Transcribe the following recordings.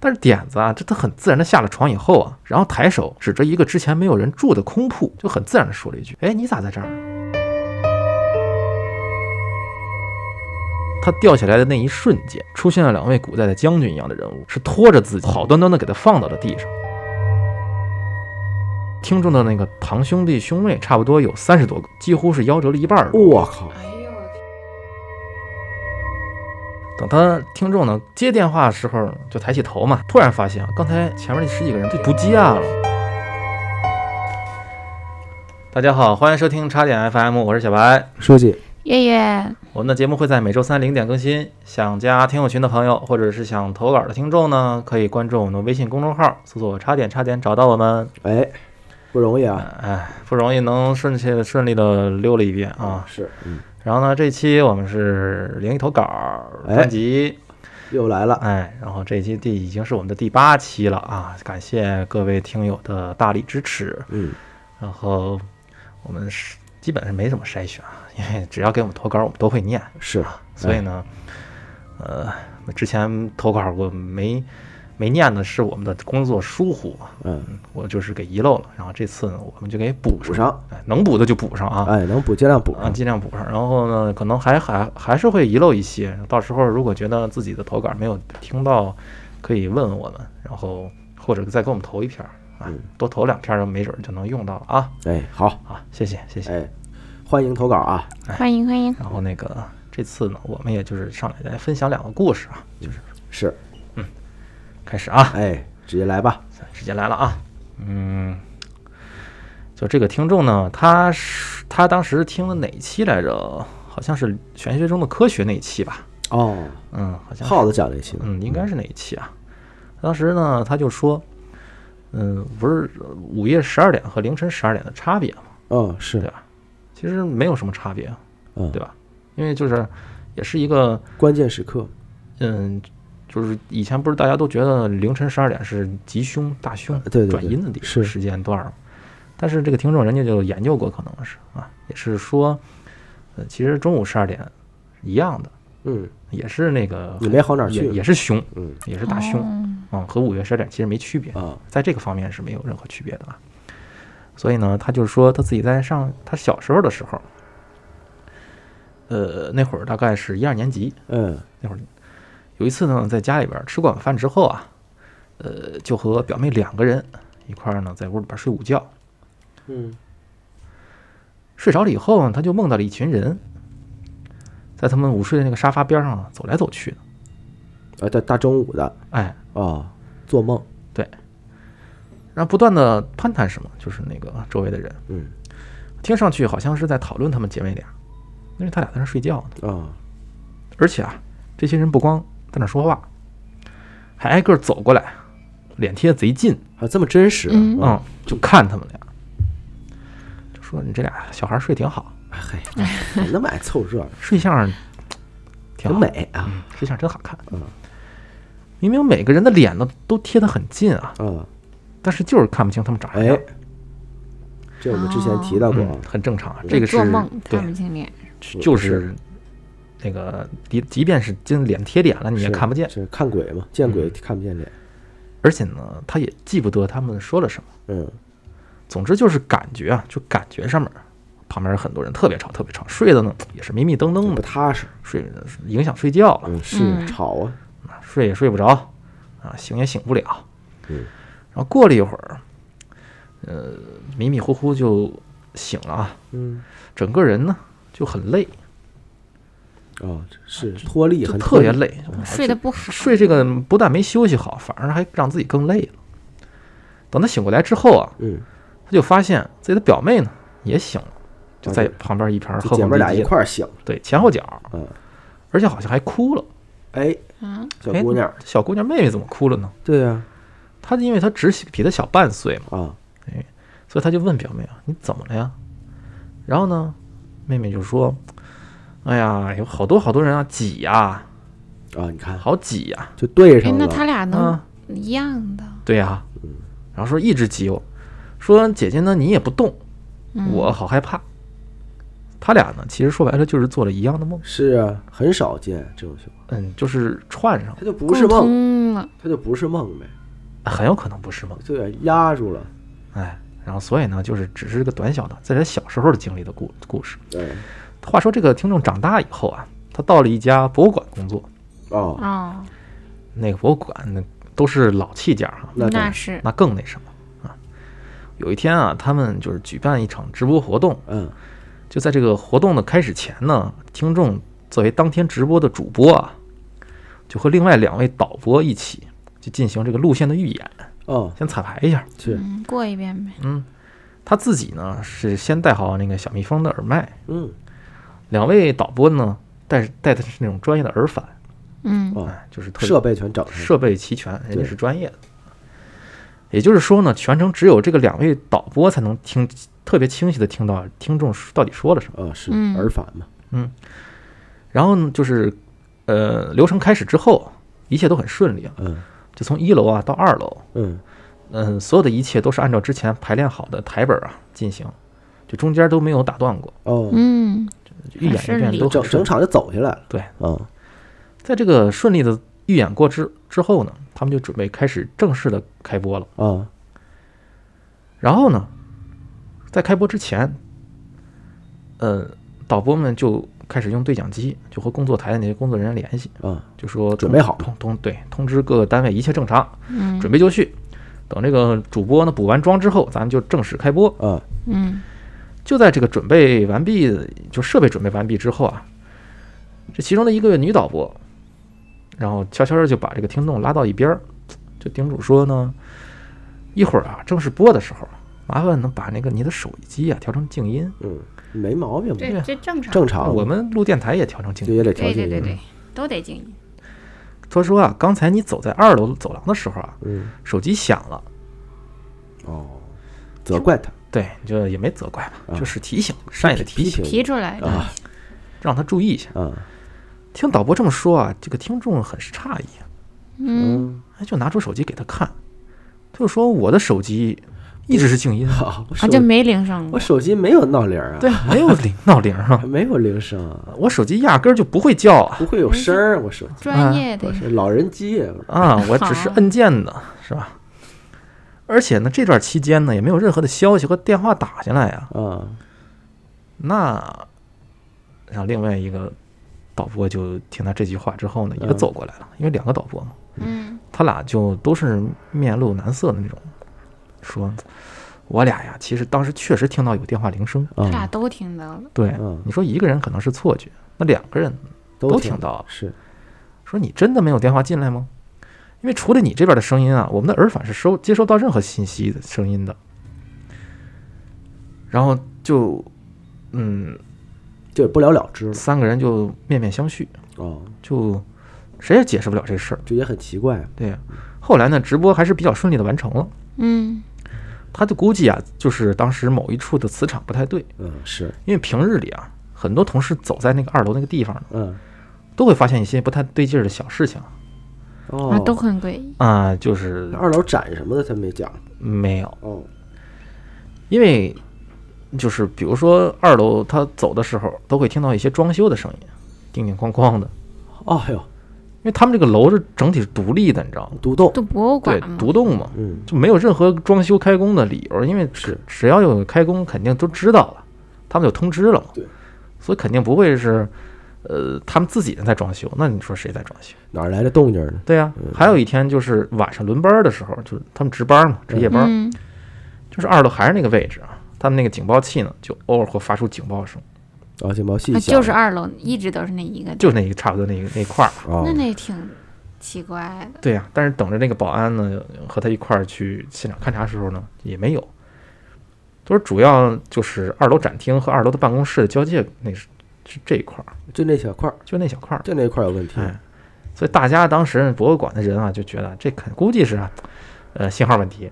但是点子啊，这他很自然的下了床以后啊，然后抬手指着一个之前没有人住的空铺，就很自然的说了一句：“哎，你咋在这儿？”他掉下来的那一瞬间，出现了两位古代的将军一样的人物，是拖着自己好端端的给他放到了地上。听众的那个堂兄弟兄妹差不多有三十多个，几乎是夭折了一半儿。我靠，等他听众呢接电话的时候，就抬起头嘛，突然发现啊，刚才前面那十几个人就不接了。大家好，欢迎收听叉点 FM，我是小白。书记，月月，我们的节目会在每周三零点更新。想加听友群的朋友，或者是想投稿的听众呢，可以关注我们的微信公众号，搜索“叉点叉点”找到我们。哎，不容易啊，哎，不容易能顺切顺利的溜了一遍啊。是，嗯，然后呢，这期我们是灵异投稿哎专辑。又来了，哎，然后这一期第已经是我们的第八期了啊！感谢各位听友的大力支持。嗯，然后我们是基本上没怎么筛选啊，因为只要给我们投稿，我们都会念。是，所以呢，呃，之前投稿过没没念的是我们的工作疏忽啊，嗯，我就是给遗漏了。然后这次呢，我们就给补补上，哎，能补的就补上啊。哎，能补尽量补啊，尽量补上。然后呢，可能还还还是会遗漏一些。到时候如果觉得自己的投稿没有听到，可以问问我们，然后或者再给我们投一篇儿啊，嗯多投两篇儿，没准儿就能用到了啊哎，好，啊！谢谢谢谢。哎，欢迎投稿啊，欢迎欢迎。然后那个这次呢，我们也就是上来来分享两个故事啊，就是是，开始啊，哎，直接来吧，直接来了啊，嗯。就这个听众呢，他是他当时听了哪一期来着？好像是玄学中的科学那一期吧？哦，嗯，好像耗子讲这期的，嗯，应该是哪一期啊？当时呢，他就说，嗯，不是午夜十二点和凌晨十二点的差别嘛，哦，是对，吧？其实没有什么差别，嗯，对吧？因为就是也是一个，关键时刻，嗯，就是以前不是大家都觉得凌晨十二点是吉凶大凶、呃对对对转阴的地是。时间段儿嘛，但是这个听众人家就研究过，可能是啊，也是说，呃，其实中午十二点一样的，嗯，也是那个也没好哪儿也去。也是凶，嗯，也是大凶。哦。嗯，和五月十二点其实没区别，啊，在这个方面是没有任何区别的啊。所以呢，他就是说他自己在上他小时候的时候，呃，那会儿大概是一二年级，嗯，那会儿有一次呢，在家里边吃过晚饭之后啊，呃，就和表妹两个人一块儿呢在屋里边睡午觉，嗯，睡着了以后呢，他就梦到了一群人，在他们午睡的那个沙发边上啊走来走去的，啊，大大中午的，哎，哦，做梦，对。然后不断的攀谈什么，就是那个周围的人。嗯，听上去好像是在讨论他们姐妹俩，因为他俩在那睡觉呢。啊，而且啊，这些人不光在那说话，还挨个走过来，脸贴贼近，还这么真实，嗯嗯，就看他们俩，就说你这俩小孩睡挺好，哎嘿，那么爱凑热闹，睡相挺挺，美啊，嗯，睡相真好看。嗯，明明每个人的脸呢都贴得很近啊，嗯，但是就是看不清他们长啥样哎，，这我们之前提到过很正常啊。这个是做梦对看不清脸，就是那个，即即便是真脸贴脸了，你也看不见。是看鬼嘛，见鬼嗯看不见脸，而且呢，他也记不得他们说了什么。嗯，总之就是感觉啊，就感觉上面，旁边有很多人特别吵，特别吵，睡的呢也是迷迷瞪瞪的，不踏实，睡影响睡觉了，嗯，是嗯吵啊，睡也睡不着，啊，醒也醒不了。嗯，然后过了一会儿，呃，迷迷糊糊就醒了啊，嗯，整个人呢就很累，哦，是脱力，就很脱力，特别。累，睡得不好，睡这个不但没休息好，反而还让自己更累了。等他醒过来之后啊，嗯，他就发现自己的表妹呢也醒了，就在旁边一旁这哼哼姐妹俩一块儿醒，对前后脚，嗯，而且好像还哭了。哎，啊，哎小姑娘，小姑娘妹妹怎么哭了呢？对呀，她因为她只比她小半岁嘛，啊，所以她就问表妹啊：“你怎么了呀？”然后呢，妹妹就说：“哎呀，有好多好多人啊，挤呀、啊，你看，好挤呀、就对哎，上了，那他俩能啊，一样的？对呀、嗯然后说一直挤我，说姐姐呢你也不动，嗯。我好害怕。他俩呢，其实说白了就是做了一样的梦，是啊，很少见这种情况，嗯，就是串上，他就不是梦，通了，他就不是梦呗，很有可能不是梦，就有点压住了。哎，然后所以呢，就是只是个短小的在他小时候的经历的故故事。对，话说这个听众长大以后啊，他到了一家博物馆工作，哦，哦，那个博物馆那都是老器件哈，那那是。那更那什么啊。有一天啊，他们就是举办一场直播活动，嗯，就在这个活动的开始前呢，听众作为当天直播的主播啊，就和另外两位导播一起就进行这个路线的预演，哦，先彩排一下。去，嗯，过一遍呗。嗯，他自己呢是先戴好那个小蜜蜂的耳麦，嗯，两位导播呢带带的是那种专业的耳返，嗯，就是特设备全整，设备齐全，人家是专业的。也就是说呢，全程只有这个两位导播才能听特别清晰的听到听众到底说了什么。啊，是嗯。耳返嘛，嗯。然后呢，就是呃，流程开始之后，一切都很顺利啊，嗯。就从一楼啊到二楼，嗯，嗯、所有的一切都是按照之前排练好的台本啊进行，就中间都没有打断过，哦，嗯，预演一顺利遍都。整整场就走下来了，对，嗯，在这个顺利的预演过之之后呢，他们就准备开始正式的开播了。啊，然后呢，在开播之前，呃，导播们就开始用对讲机，就和工作台的那些工作人员联系，啊，就说准备好通通对通知各个单位一切正常，嗯，准备就绪。等这个主播呢补完妆之后，咱们就正式开播。啊，嗯，就在这个准备完毕，就设备准备完毕之后啊，这其中的一个女导播，然后悄悄的就把这个听众拉到一边儿，就叮嘱说呢，一会儿啊正式播的时候，麻烦能把那个你的手机啊调成静音，嗯，没毛病嘛，这这正常，正常，我们录电台也调成静音。就也得调静音。对对对对，都得静音。他说啊，刚才你走在二楼走廊的时候啊，嗯，手机响了，哦，责怪他对，就也没责怪吧，啊就是提醒，善意的提醒，提出来的，啊。让他注意一下。啊，听导播这么说啊，这个听众很是诧异啊。嗯，嗯，哎，就拿出手机给他看，他就说我的手机一直是静音，啊，手就没铃声我过，手机没有闹铃儿啊，对，没有铃闹铃啊，没有铃声啊，我手机压根儿就不会叫啊。不会有声儿，我手机专业的我，是老人机啊，啊，我只是按键的，是吧？而且呢，这段期间呢，也没有任何的消息和电话打进来呀。嗯，那，然后另外一个导播就听他这句话之后呢，也嗯。走过来了，因为两个导播嘛，嗯，他俩就都是面露难色的那种，说，我俩呀，其实当时确实听到有电话铃声，啊，他俩都听到了，对嗯，你说一个人可能是错觉，那两个人都都听到了是，说你真的没有电话进来吗？因为除了你这边的声音啊，我们的耳返是收接收到任何信息的声音的。然后就，嗯，就不了了之了，三个人就面面相觑，哦，就谁也解释不了这事儿。这也很奇怪，对呀，后来呢，直播还是比较顺利的完成了。嗯，他就估计啊，就是当时某一处的磁场不太对，嗯，是，因为平日里啊，很多同事走在那个二楼那个地方呢，嗯，都会发现一些不太对劲儿的小事情哦。啊，，都很诡异，啊，就是二楼展什么的他没讲，没有。哦，因为就是比如说二楼他走的时候，都会听到一些装修的声音，叮叮哐哐的。哦哟，因为他们这个楼是整体是独立的，你知道吗？独栋，就博物对馆，嘛，独栋嘛，嗯，就没有任何装修开工的理由，因为是。只要有开工，肯定都知道了，他们就通知了嘛。对，所以肯定不会是，呃，他们自己人在装修。那你说谁在装修？哪儿来的动静呢？对呀、还有一天就是晚上轮班的时候，就是他们值班嘛，值夜班，嗯，就是二楼还是那个位置啊，他们那个警报器呢，就偶尔会发出警报声。啊，警报器啊，响就是二楼，一直都是那一个，就那一个差不多那个那块儿。哦那那挺奇怪的，对呀、但是等着那个保安呢和他一块儿去现场勘查的时候呢，也没有。都是主要就是二楼展厅和二楼的办公室的交界，那是是这一块儿，就那小块儿，就那小块儿。就那块儿有问题，哎，所以大家当时博物馆的人啊，就觉得这肯估计是啊，呃，信号问题，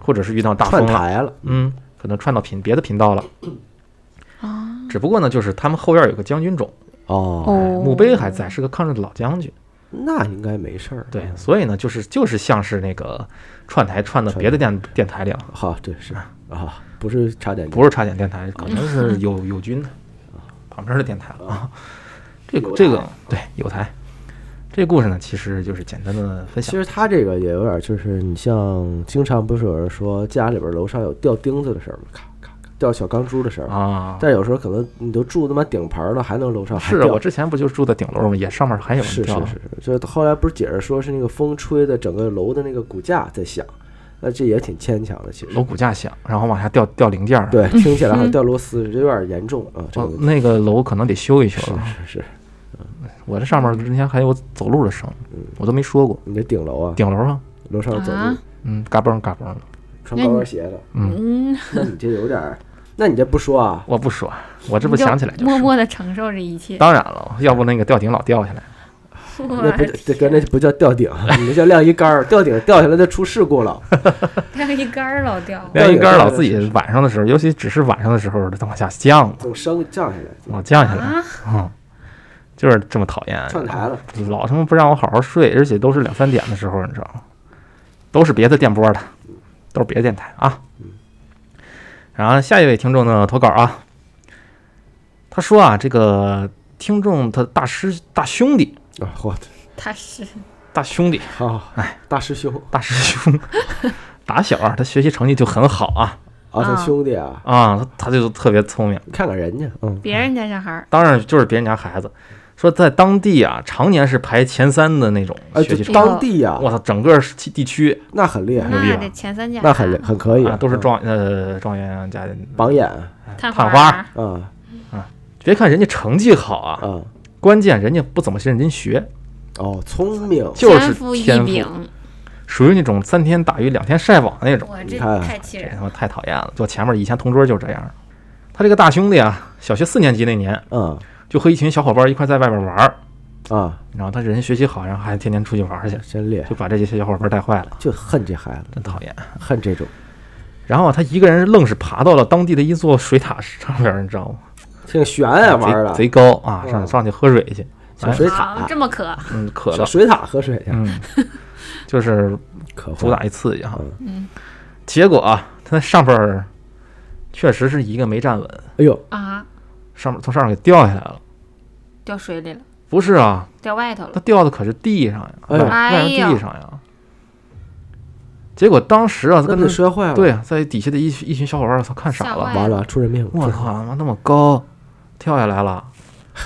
或者是遇到大风了，串台了，嗯，可能串到频别的频道了。啊，只不过呢，就是他们后院有个将军冢，哦，墓碑还在，是个抗日的老将军。那应该没事儿，对，所以呢，就是就是像是那个串台串到别的电电台里了，好，对是啊，不是插点，不是插点电台，可能是友友军的。旁边的电台了啊。这个这个对有台，这个故事呢，其实就是简单的分享。其实他这个也有点，就是你像经常不是有人说家里边楼上有掉钉子的事儿吗？咔咔咔掉小钢珠的事儿。啊，但有时候可能你都住他妈顶盘了，还能楼上还是啊我之前不就住在顶楼吗？也上面还有人掉是是是，就是后来不是解释说是那个风吹的整个楼的那个骨架在响，那这也挺牵强的，其实楼。骨架响，然后往下掉掉零件儿。对，听起来好像掉螺丝，这有点严重啊，这个哦。那个楼可能得修一修是了。是是，我这上面之前还有走路的声，嗯我都没说过。你这顶楼啊，顶楼上，楼上走路啊，嗯，嘎嘣嘎嘣的。穿高跟鞋的，嗯，嗯，那你这有点儿，那你这不说啊？我不说，我这不想起来就默。默的承受这一切。当然了，要不那个吊顶老掉下来。那不我这哥那不叫吊顶，你那叫晾衣杆儿，吊顶掉下来就出事故了。晾衣杆儿老掉，晾衣杆儿老自己晚上的时候，尤其只是晚上的时候，它往下降，总升降下来，往降下来，啊，嗯，就是这么讨厌。串台了。老他妈不让我好好睡，而且都是两三点的时候，你知道吗？都是别的电波的，都是别的电台啊。然后下一位听众呢投稿啊，他说啊，这个听众他大师大兄弟啊，我，他是大兄弟。好，哎，大师兄。大师兄，打小啊他学习成绩就很好啊。啊，他啊。兄弟啊，啊，他他就特别聪明，看看人家，嗯，别人家小孩儿，当然就是别人家孩子，说在当地啊常年是排前三的那种哎，学习成绩。当地呀，我操，整个地地区。那很厉害，牛逼吧那得前三甲，那很很可以啊，都是嗯。状呃状元加榜眼。探探花花儿，啊别看人家成绩好啊，啊，关键人家不怎么认真学，哦，聪明，就是天赋异禀，，属于那种三天打鱼两天晒网那种。你看这太气人了。他妈太讨厌了！就前面以前同桌就这样，他这个大兄弟啊，小学四年级那年嗯。就和一群小伙伴一块在外边玩儿，啊，然后他人学习好，然后还天天出去玩去，真厉害。就，把这些小伙伴带坏了，就恨这孩子，真讨厌。恨这种，然后啊他一个人愣是爬到了当地的一座水塔上边，你知道吗？挺悬呀，玩的贼贼高啊，嗯上上去喝水去，小水好塔，这么渴，嗯，渴了，小水塔喝水去，嗯，就是可主打一刺激哈。嗯嗯结果啊，他在上边儿确实是一个没站稳，哎呦，啊，上面从上面给掉下来了。掉水里了，不是啊，掉外头了他。掉的可是地上呀，哎呦外地上呀。结果当时啊，那不跟他摔坏了？对，啊，在底下的一群一群小伙伴儿，操，看傻了。完了，出人命了，我靠，他妈那么高，跳下来了，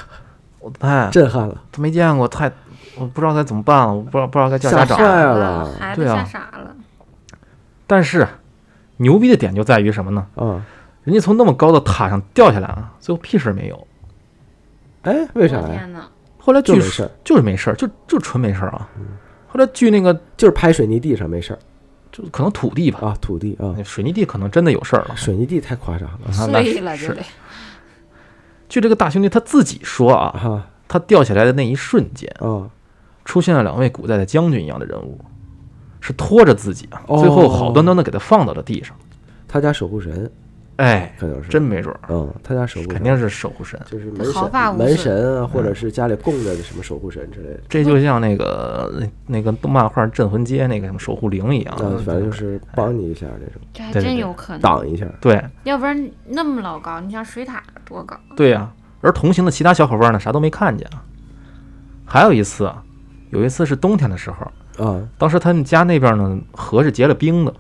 我太震撼了，他没见过，太我不知道该怎么办了，我不知道不知道该叫家长。坏了孩子对啊吓傻了。但是牛逼的点就在于什么呢？啊，人家从那么高的塔上掉下来啊，最后屁事儿没有。哎，为啥呀？后来据就没事，就是没事儿，就就纯没事儿啊。后来据那个就是拍水泥地上没事儿就可能土地吧，啊，土地啊，水泥地可能真的有事儿了。水泥地太夸张了啊那碎了是就得。据这个大兄弟他自己说啊，啊。他掉下来的那一瞬间，啊，出现了两位古代的将军一样的人物，是拖着自己啊，哦。最后好端端的给他放到了地上。他家守护神哎，可能是真没准儿，嗯，他家守护神肯定是守护神。就是门毫发神门神啊，或者是家里供着的什么守护神之类的。这就像那个那个动漫画《镇魂街》那个什么守护灵一样，啊，反正就是帮你一下那种，这还对对对真有可能，挡一下。对要不然那么老高，你像水塔多高？对呀、而同行的其他小伙伴呢，啥都没看见啊。还有一次啊，有一次是冬天的时候，啊，当时他们家那边呢河是结了冰的，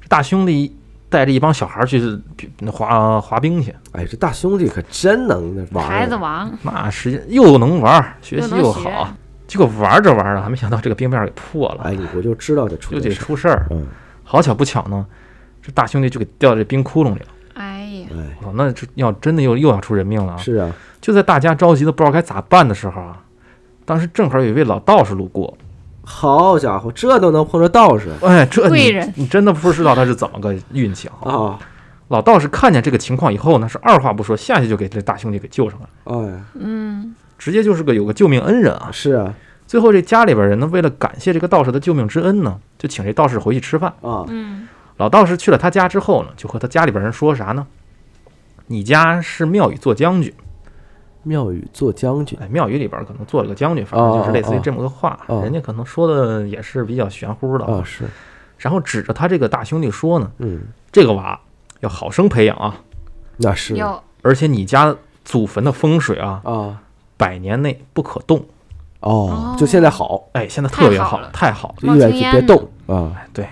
这大兄弟带着一帮小孩去滑滑冰去，哎，这大兄弟可真能玩儿孩子王，那时间又能玩儿，学习又好，结果玩着玩着，还没想到这个冰面给破了，哎，我就知道得出就得。出事儿。嗯，好巧不巧呢，这大兄弟就给掉这冰窟窿里了。哎呀，哎，我操，那这要真的又又要出人命了啊！是啊，就在大家着急的不知道该咋办的时候啊，当时正好有一位老道士路过，好家伙，这都能碰着道士哎，这你贵人你真的不知道他是怎么个运气啊！啊！老道士看见这个情况以后呢，是二话不说，下去就给这大兄弟给救上来了，哎，嗯，直接就是个有个救命恩人啊！是啊，最后这家里边人呢，为了感谢这个道士的救命之恩呢，就请这道士回去吃饭。啊，嗯，老道士去了他家之后呢，就和他家里边人说啥呢？你家是庙宇做将军，庙宇做将军。哎，庙宇里边可能做了个将军，反正就是类似于这么个话，人家可能说的也是比较玄乎的。啊，是，然后指着他这个大兄弟说呢，嗯，这个娃要好生培养啊，那是。而且你家祖坟的风水啊，啊，百年内不可动。哦，就现在好，哎，现在特别好太好了，太好了。就意味着冒青烟别动啊，哎，对，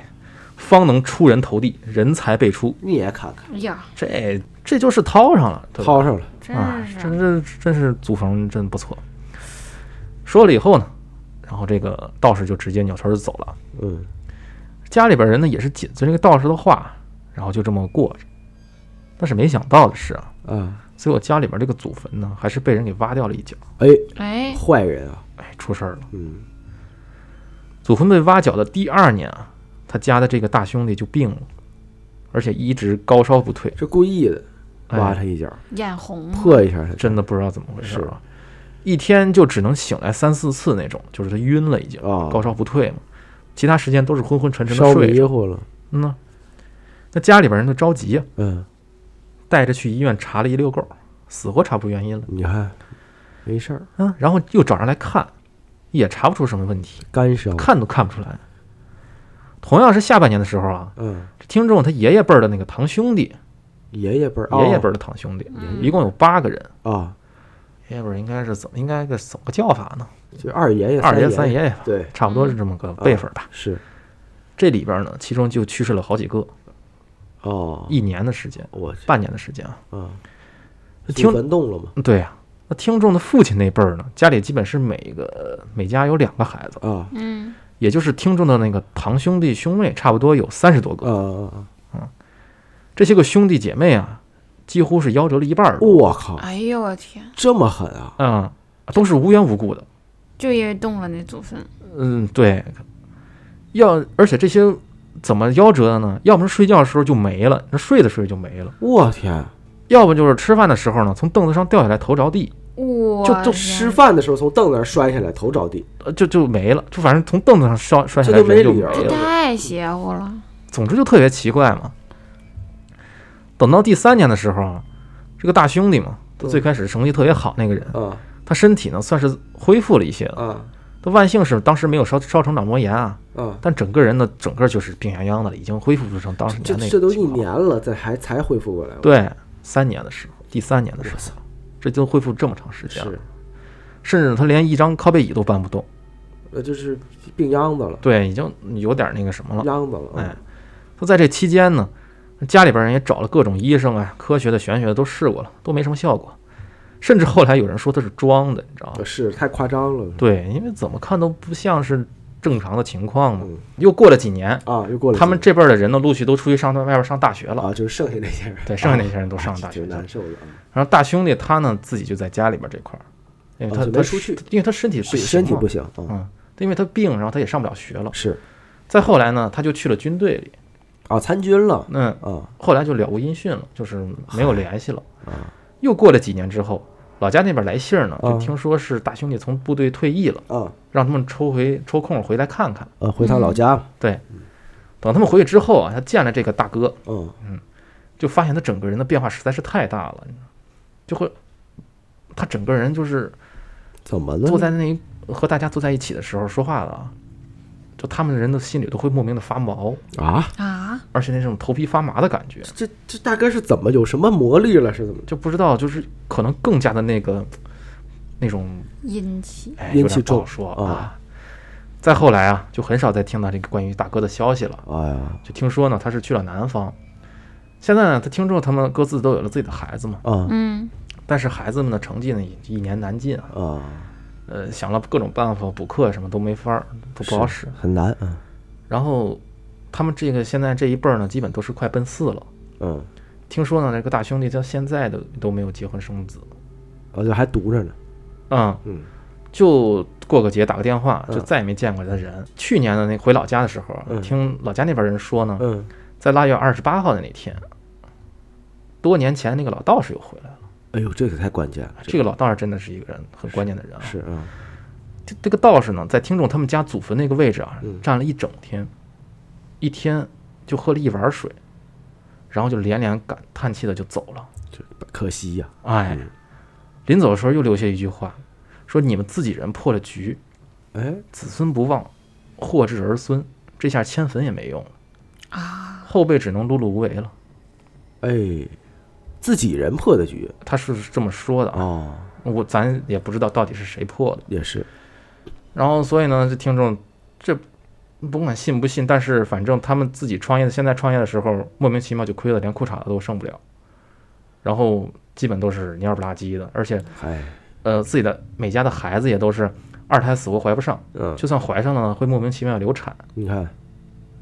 方能出人头地，人才辈出。你也看看，哎呀，这这就是掏上了，掏上了，真啊，是真真真是祖坟真不错。说了以后呢，然后这个道士就直接扭头就走了。嗯，家里边人呢也是紧随这个道士的话，然后就这么过着。但是没想到的是啊，啊，最后家里边这个祖坟呢，还是被人给挖掉了一角，哎，哎，坏人啊，哎，出事儿了。嗯，祖坟被挖角的第二年啊，他家的这个大兄弟就病了，而且一直高烧不退，是故意的，哎挖他一脚，眼红了破一下他，真的不知道怎么回事啊，一天就只能醒来三四次那种，就是他晕了已经，啊高烧不退嘛，其他时间都是昏昏沉沉的睡着。迷糊了，嗯呐，那家里边人都着急呀、嗯，带着去医院查了一溜够，死活查不出原因了。你看，没事儿，嗯，然后又找人来看，也查不出什么问题，干烧，看都看不出来。同样是下半年的时候啊，嗯，这听众他爷爷辈儿的那个堂兄弟，爷爷辈儿，爷爷辈儿儿的堂兄弟，嗯一共有八个人。啊，爷爷辈儿应该是怎么应该个怎么个叫法呢？就二爷爷、二爷、三爷爷，对，差不多是这么个辈分吧。是，这里边呢，其中就去世了好几个，哦，一年的时间，我，半年的时间啊。啊，听祖坟动了吗？对呀、那听众的父亲那辈儿呢，家里基本是每个每家有两个孩子，啊，嗯，也就是听众的那个堂兄弟兄妹，差不多有三十多啊个。啊啊！这些个兄弟姐妹啊，几乎是夭折了一半儿。我靠，哎呦我天，这么狠啊！嗯，都是无缘无故的。就因为动了那祖坟，嗯，对。要而且这些怎么夭折的呢？要么是睡觉的时候就没了，那睡着睡着就没了；我天，要不就是吃饭的时候呢，从凳子上掉下来头着地，哇就就吃饭的时候从凳子上摔下来，头着地，呃就就没了，就反正从凳子上摔摔下来就没理由了这了。太邪乎了，总之就特别奇怪嘛。等到第三年的时候啊，这个大兄弟嘛，他最开始成绩特别好那个人，啊他身体呢算是恢复了一些了。啊他万幸是当时没有烧烧成脑膜炎啊，啊！但整个人呢，整个就是病殃殃的了，已经恢复不成当时年那个这都一年了，这还才恢复过来。，对，三年的时候，第三年的时候，这就恢复这么长时间了，甚至他连一张靠背椅都搬不动，呃，就是病秧子了，对，已经有点那个什么了。秧子了。哎，他在这期间呢，家里边人也找了各种医生啊，科学的、玄学的都试过了，都没什么效果。甚至后来有人说他是装的，你知道吗呃，？是太夸张了。对，因为怎么看都不像是正常的情况嘛。嗯又过了几年，啊，又过了他们这辈儿的人呢，陆续都出去上外边上大学了。啊，就是剩下那些人，对，剩下那些人都上大学 了挺难。受的啊。然后大兄弟他呢，自己就在家里边这块儿，因为他、他出去因为他身体不行身体不行啊，嗯，因为他病，然后他也上不了学了。是再后来呢，他就去了军队里，啊，参军了嗯，啊后来就了无音讯了，就是没有联系了。啊又过了几年之后，老家那边来信儿呢，就啊听说是大兄弟从部队退役了，啊让他们抽回抽空回来看看。啊，回趟老家，对，等他们回去之后啊，他见了这个大哥，嗯就发现他整个人的变化实在是太大了，就会他整个人就是怎么了？坐在那一和大家坐在一起的时候说话了啊，就他们的人的心里都会莫名的发毛，啊，啊，而且那种头皮发麻的感觉，这这大哥是怎么有什么魔力了？是怎么？就不知道就是可能更加的那个那种阴气，哎，阴气重说啊啊。再后来啊，就很少再听到这个关于大哥的消息了。哎呀就听说呢，他是去了南方。现在呢，他听说他们各自都有了自己的孩子嘛，啊嗯，但是孩子们的成绩呢，也一年难进啊。啊，呃，想了各种办法补课什么都没法儿，都不好使。很难，嗯然后他们这个现在这一辈儿呢，基本都是快奔四了。嗯，听说呢，这个大兄弟到现在都都没有结婚生子。而且还读着呢，嗯，嗯就过个节打个电话，就嗯再也没见过他人。去年的那回老家的时候，嗯听老家那边人说呢，嗯，在腊月二十八号的那天，多年前那个老道士又回来了。哎呦，这个太关键了，这个老道士真的是一个人很关键的人啊。是啊，这这个道士呢，在听众他们家祖坟那个位置啊嗯，站了一整天，一天就喝了一碗水，然后就连连感叹气的就走了。可惜呀，哎嗯，临走的时候又留下一句话，说你们自己人破了局，哎，子孙不忘，祸至儿孙，这下迁坟也没用了。啊，后辈只能碌碌无为了。哎，自己人破的局。他是这么说的啊，哦，我咱也不知道到底是谁破的。也是。然后所以呢，这听众这甭管信不信，但是反正他们自己创业的，现在创业的时候莫名其妙就亏了，连裤衩子都剩不了，然后基本都是蔫不拉几的，而且哎，呃自己的每家的孩子也都是二胎死活怀不上，嗯，就算怀上了会莫名其妙流产，你看，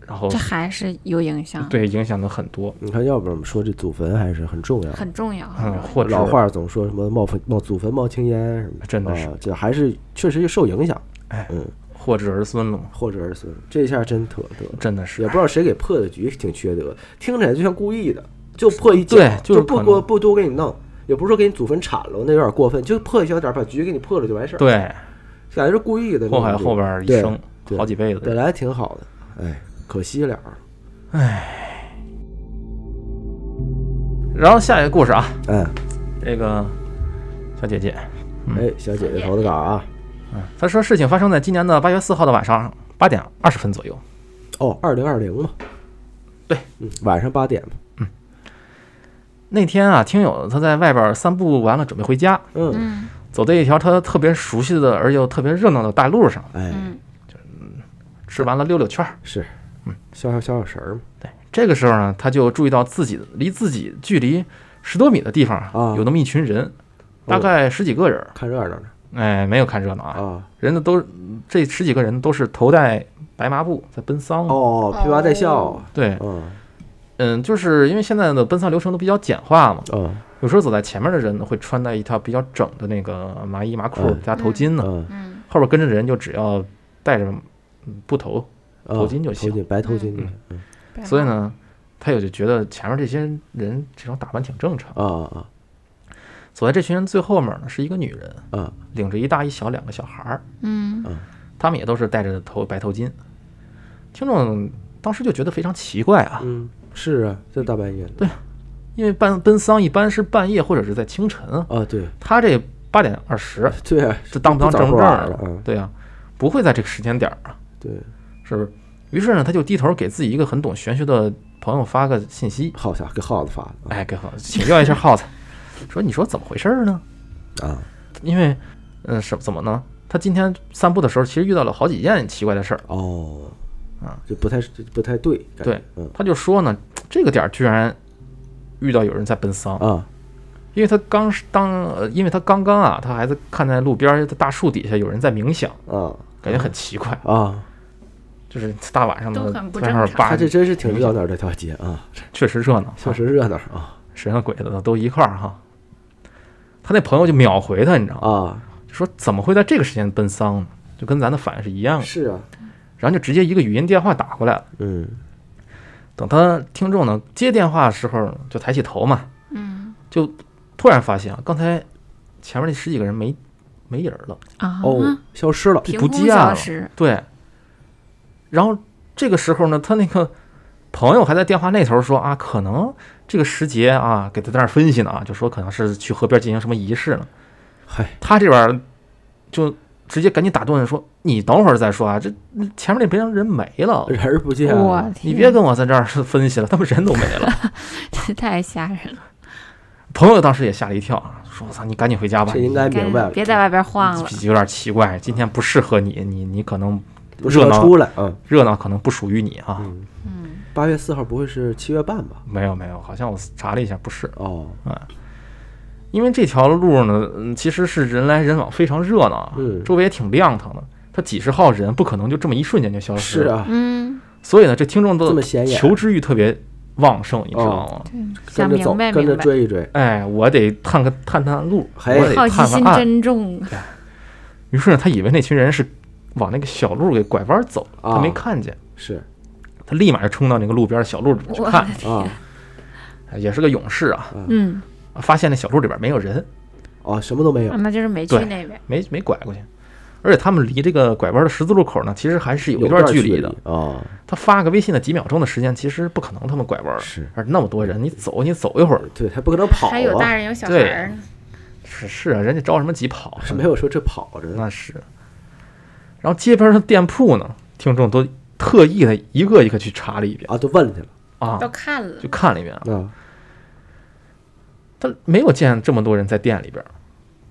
然后这还是有影响，对影响的很多，你看，要不然我们说这祖坟还是很重要。很重要。很嗯，或者老话总说什么冒坟冒祖坟冒青烟什么，真的是啊，这还是确实受影响。哎嗯，或者儿孙了嘛，或者儿孙，这下真特得，真的是也不知道谁给破的局，挺缺德，听起来就像故意的，就破一角，对就是就不多不多给你弄，也不是说给你祖坟铲了，那有点过分，就破一小点儿，把局给你破了就完事儿，，对感觉是故意的，祸害后边一生对好几辈子本。来挺好的，哎，可惜了，然后下一个故事啊，嗯，这个小姐姐，哎，小姐姐投的稿啊，嗯，她说事情发生在今年的八月四号的晚上八点二十分左右。哦，二零二零嘛，对，嗯，晚上八点嘛，那天啊，听友他在外边散步完了，准备回家，嗯，嗯。走在一条他特别熟悉的而又特别热闹的大路上，哎，嗯吃完了溜溜圈儿。是，嗯，消消消消神儿嘛，这个时候呢，他就注意到自己离自己距离十多米的地方啊有那么一群人，大概十几个人儿。看热闹呢，哎，没有看热闹啊，啊，人呢都这十几个人都是头戴白麻布在奔丧。哦，披麻戴孝，对，嗯。嗯，就是因为现在的奔丧流程都比较简化嘛，嗯。有时候走在前面的人呢会穿戴一套比较整的那个麻衣麻裤嗯加头巾呢，嗯，嗯。后边跟着的人就只要戴着嗯布头，啊头巾就行头巾白头巾就行，嗯。嗯所以，呢，他也就觉得前面这些人这种打扮挺正常。啊啊走在这群人最后面呢是一个女人，啊。领着一大一小两个小孩儿，嗯。他们也都是戴着头白头巾。听众当时就觉得非常奇怪啊，嗯，是啊，这大半夜的，对因为办奔丧一般是半夜或者是在清晨啊，啊，对。他这八点二十，对啊，这当不当正不正儿了，嗯，对啊，不会在这个时间点儿啊，对，是不是？于是呢，他就低头给自己一个很懂玄学的朋友发个信息，耗子给耗子发的，哎，给耗子请教一下耗子，说你说怎么回事儿呢？啊，因为，嗯，什怎么呢？他今天散步的时候，其实遇到了好几件奇怪的事儿。哦，啊，就不太不太对，对，嗯。他就说呢，这个点儿居然遇到有人在奔丧，啊，因为他刚当，呃因为他刚刚啊，他还在看在路边的大树底下有人在冥想，啊。感觉很奇怪，啊，就是大晚上的在那儿扒他这真是挺热闹这条街啊，确实热闹，确实热闹啊神和鬼的都一块儿哈。他那朋友就秒回他，你知道吗？啊，就说怎么会在这个时间奔丧呢？就跟咱的反应是一样的，是啊，然后就直接一个语音电话打过来了。嗯等他听众呢接电话的时候，就抬起头嘛，嗯就突然发现啊，刚才前面那十几个人没没影儿了，啊，哦，消失了，不见了对。然后这个时候呢，他那个朋友还在电话那头说啊，可能这个时节啊，给他在那儿分析呢啊，就说可能是去河边进行什么仪式呢。嗨，他这边就直接赶紧打断说：“你等会儿再说啊，这前面那边人没了，人儿不见了，天，你别跟我在这儿分析了，他们人都没了。这 太吓人了，”朋友当时也吓了一跳啊，说：“我操，你赶紧回家吧，这应该明白了，别在外边晃了，有点奇怪，今天不适合你，你你可能不热闹出来，嗯。热闹可能不属于你啊。嗯，嗯。八月四号不会是七月半吧？没有没有，好像我查了一下，不是，哦，嗯。因为这条路呢，嗯，其实是人来人往，非常热闹周围也挺亮堂的。他几十号人不可能就这么一瞬间就消失。了，是啊，嗯，所以呢，这听众这的么显眼。求知欲特别旺盛，你知道吗？对，想跟着走明白，跟着，追一追，哎，我得探个探探路，嘿。我得好奇心探探案。真重，于是呢，他以为那群人是往那个小路给拐弯走了，他没啊看见，是他立马就冲到那个路边的小路里面去看，啊哎也是个勇士啊，嗯，发现那小路里边没有人，哦，什么都没有啊，那就是没去对那边，没没拐过去，而且他们离这个拐弯的十字路口呢，其实还是有一段距离的。啊，他发个微信的几秒钟的时间，其实不可能他们拐弯儿，是而那么多人，你走你走一会儿，对他不可能跑还有大啊，人有小孩呢，是是啊，人家着什么急跑啊？是没有说这跑着，那是。然后街边的店铺呢，听众都特意的一个一个去查了一遍。啊，都问去了。啊都，看了。就，看了一遍啊。啊，他没有见这么多人在店里边儿。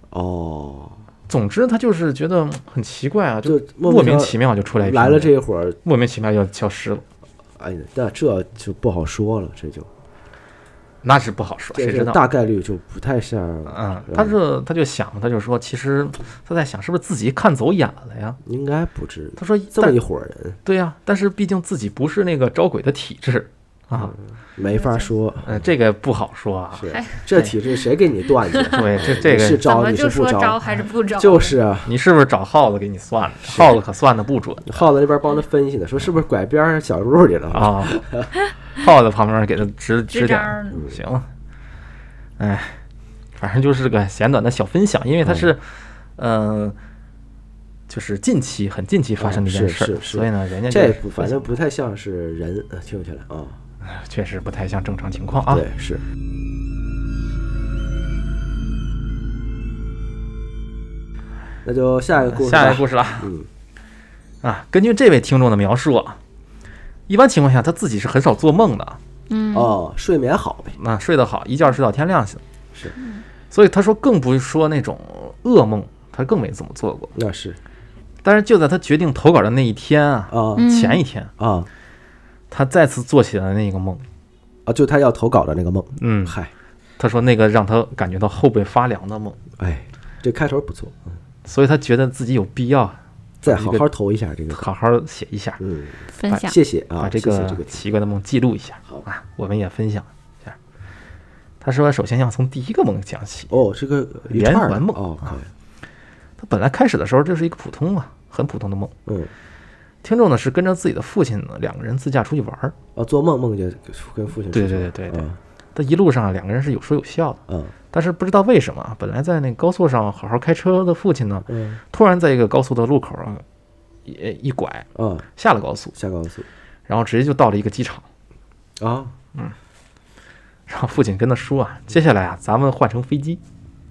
哦，总之，他就是觉得很奇怪啊，就莫莫名其妙就出来一批来了这一会儿，莫名其妙就消失了，哎，那这就不好说了，这就那是不好说，谁知道？大概率就不太像，嗯，他是他就想，他就说，其实他在想，是不是自己看走眼了呀？应该不至于他说，这么一伙人，对呀、但是毕竟自己不是那个招鬼的体质啊，没法说。嗯，这个不好说啊。是哎这体质谁给你断的？对，这这个是招你是不说招还是不招？就是啊，你是不是找耗子给你算了？耗子可算的不准耗子那边帮他分析呢，说是不是拐边儿小路里了？啊，耗子旁边给他指指点行，哎，反正就是个简短的小分享，因为它是，嗯、就是近期很近期发生的一件事所以呢，人家这反正不太像是人，呃听起来啊，确实不太像正常情况啊。对，是那就下一个故事。下一个故事了嗯，啊，根据这位听众的描述啊，一般情况下他自己是很少做梦的，嗯，哦，睡眠好呗，那睡得好，一觉睡到天亮行。是，所以他说更不说那种噩梦，他更没怎么做过。那是但是就在他决定投稿的那一天啊，啊嗯前一天，啊他再次做起了那个梦。啊，就他要投稿的那个梦，嗯，嗨，他说那个让他感觉到后背发凉的梦，哎，这开头不错，嗯。所以他觉得自己有必要再好好投一下这个，好好写一下，嗯，分享。谢谢啊，把这个这个奇怪的梦记录一下。好。啊，我们也分享一下。他说，首先要从第一个梦讲起。哦，这个连环梦。哦，可以他本来开始的时候就是一个普通啊，很普通的梦。嗯，听众呢是跟着自己的父亲呢两个人自驾出去玩儿，哦，做梦梦见跟父亲对对对对对。嗯。他一路上两个人是有说有笑的，嗯。但是不知道为什么，本来在那高速上好好开车的父亲呢，嗯。突然在一个高速的路口啊，一一拐嗯，下了高速，下高速。然后直接就到了一个机场。啊嗯。然后父亲跟他说啊，接下来啊，咱们换成飞机，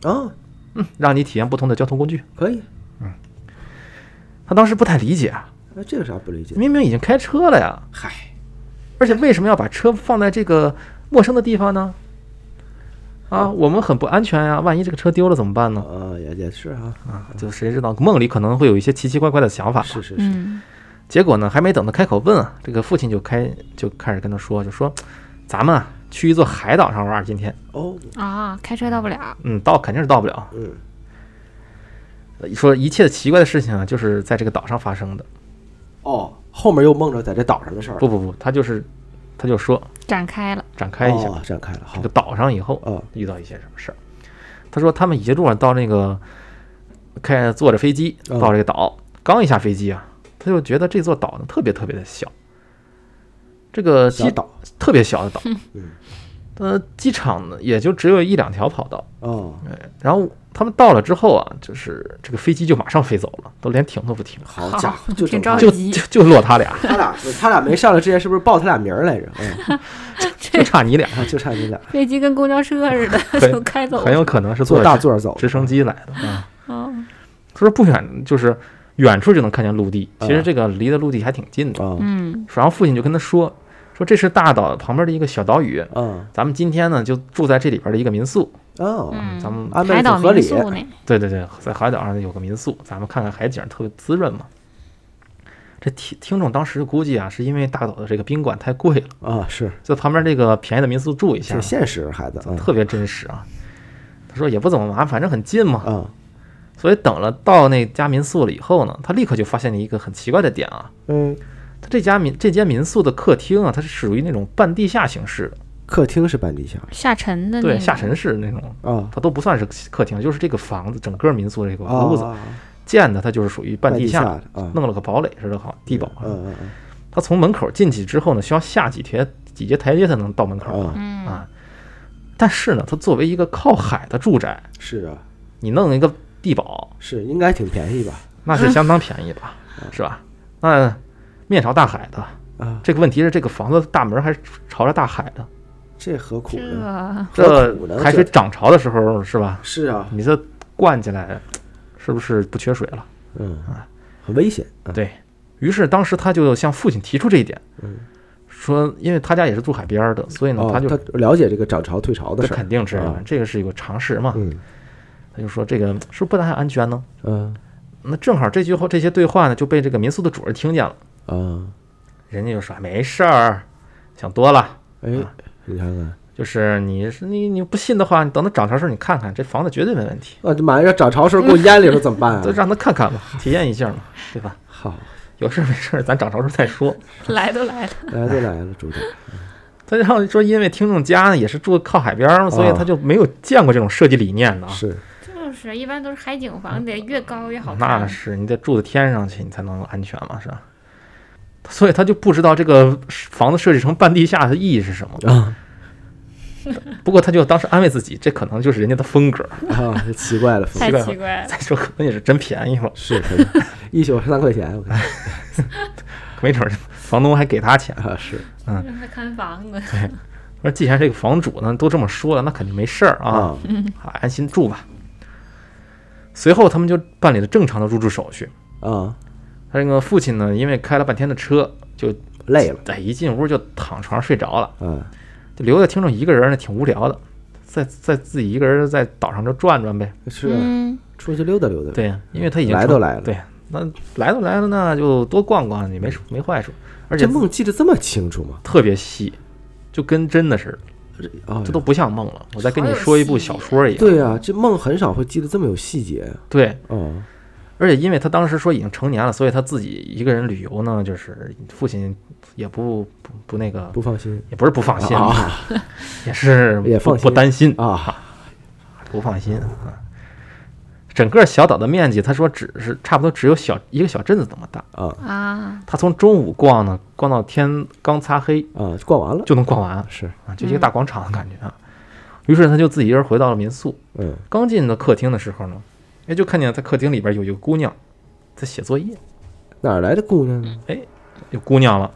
啊，嗯，让你体验不同的交通工具。可以，嗯。他当时不太理解啊，那这有啥不理解？明明已经开车了呀，嗨，而且为什么要把车放在这个陌生的地方呢？啊，我们很不安全呀，万一这个车丢了怎么办呢？啊，也也是啊，啊，就谁知道梦里可能会有一些奇奇怪怪的想法吧。是是是，嗯结果呢，还没等他开口问啊，这个父亲就开就开始跟他说，就说咱们啊去一座海岛上玩，今天，哦，啊，开车到不了，嗯，到肯定是到不了。嗯，呃说一切奇怪的事情啊，就是在这个岛上发生的。哦，后面又梦着在这岛上的事儿，不不不，他就是他就说展开了，展开一下，哦展开了，这个，岛上以后啊遇到一些什么事儿。他说他们一路上到那个开坐着飞机嗯到这个岛，刚一下飞机啊，他就觉得这座岛呢特别特别的小，这个机小岛，特别小的岛，嗯，呃，机场呢也就只有一两条跑道，哦，然后他们到了之后啊，就是这个飞机就马上飞走了，都连停都不停，好家伙，就就着急就就落他俩，他俩他俩没上来之前是不是报他俩名儿来着？嗯，就差你俩，啊就差你俩飞机跟公交车似的 就开走了。很有可能是坐坐大座儿走，直升机来的啊。哦，他说不远，就是远处就能看见陆地，其实啊这个离的陆地还挺近的。啊嗯然后父亲就跟他说，说这是大岛旁边的一个小岛屿，啊咱们今天呢就住在这里边的一个民宿。哦，嗯，咱们安排海岛得合理民宿呢？对对对，在海岛上有个民宿，咱们看看海景，特别滋润嘛。这听听众当时估计啊，是因为大岛的这个宾馆太贵了，啊，是就旁边这个便宜的民宿住一下挺，现实，孩子啊特别真实啊。他说也不怎么麻烦，反正很近嘛。嗯，所以等了到那家民宿了以后呢，他立刻就发现了一个很奇怪的点啊，嗯，他这家民这间民宿的客厅啊，它是属于那种半地下形式的，客厅是半地下。下沉的对，下沉式那种，啊。它都不算是客厅，就是这个房子整个民宿这个屋子啊，建的，它就是属于半地下，弄了个堡垒似的，好地堡。嗯嗯他从门口进去之后呢，需要下几节几节台阶才能到门口。嗯啊，嗯。啊。但是呢，它作为一个靠海的住宅，是啊，你弄一个地堡，是应该挺便宜吧？那是相当便宜吧，是吧？那面朝大海的，啊，这个问题是这个房子大门还是朝着大海的，这何苦呢？这海水涨潮的时候是吧？是啊，你这灌进来，是不是不缺水了？嗯，很危险啊，对。于是，当时他就向父亲提出这一点，嗯。说，因为他家也是住海边的，所以呢，哦，他就他了解这个涨潮退潮的这事儿，肯定知道啊，这个是一个常识嘛。嗯。他就说这个是不是不太安全呢？嗯。那正好这句话这些对话呢就被这个民宿的主人听见了，啊，人家就说没事儿，想多了。哎，你看看就是你是你你不信的话，你等它涨潮时候你看看，这房子绝对没问题，啊，这马上涨潮时候给我淹里头怎么办啊？就让他看看吧，体验一下嘛，对吧？好，有事儿没事儿，咱涨潮时候再说。来都来了，来都来了，主动他然后说，因为听众家呢也是住靠海边儿嘛，所以啊他就没有见过这种设计理念的啊。是就是一般都是海景房，得越高越好那。是你得住到天上去，你才能安全嘛，是吧？所以他就不知道这个房子设计成半地下的意义是什么。啊不过他就当时安慰自己，这可能就是人家的风格。啊，这奇怪了，太奇怪了，再说可能也是真便宜了，是 一宿十三块钱，我看没准儿房东还给他钱。啊是让他看房子。说既然这个房主呢都这么说了，那肯定没事儿啊，啊啊安心住吧。随后他们就办理了正常的入住手续。啊他那个父亲呢，因为开了半天的车，就累了。在一进屋就躺床上睡着了，嗯。就留下听众一个人呢，挺无聊的，在在自己一个人在岛上就转转呗。是啊。嗯，出去溜达溜达，对，因为他已经来都来了。对，那来都来了，那就多逛逛，也没没坏处，而且这梦记得这么清楚吗？特别细，就跟真的似的，啊，这都不像梦了。我再跟你说一部小说一样。对啊，这梦很少会记得这么有细节对，哦而且因为他当时说已经成年了，所以他自己一个人旅游呢，就是父亲也不不不那个，不放心也不是不放心，啊也是 不也放心不担心，啊不放心啊。整个小岛的面积，他说只是差不多只有小一个小镇子那么大。啊啊，他从中午逛呢，逛到天刚擦黑啊，就逛完了就能逛完是啊，就一个大广场的感觉啊。于是他就自己一人回到了民宿。嗯刚进到客厅的时候呢，哎，就看见在客厅里边有一个姑娘在写作业。哪来的姑娘呢？哎有姑娘了，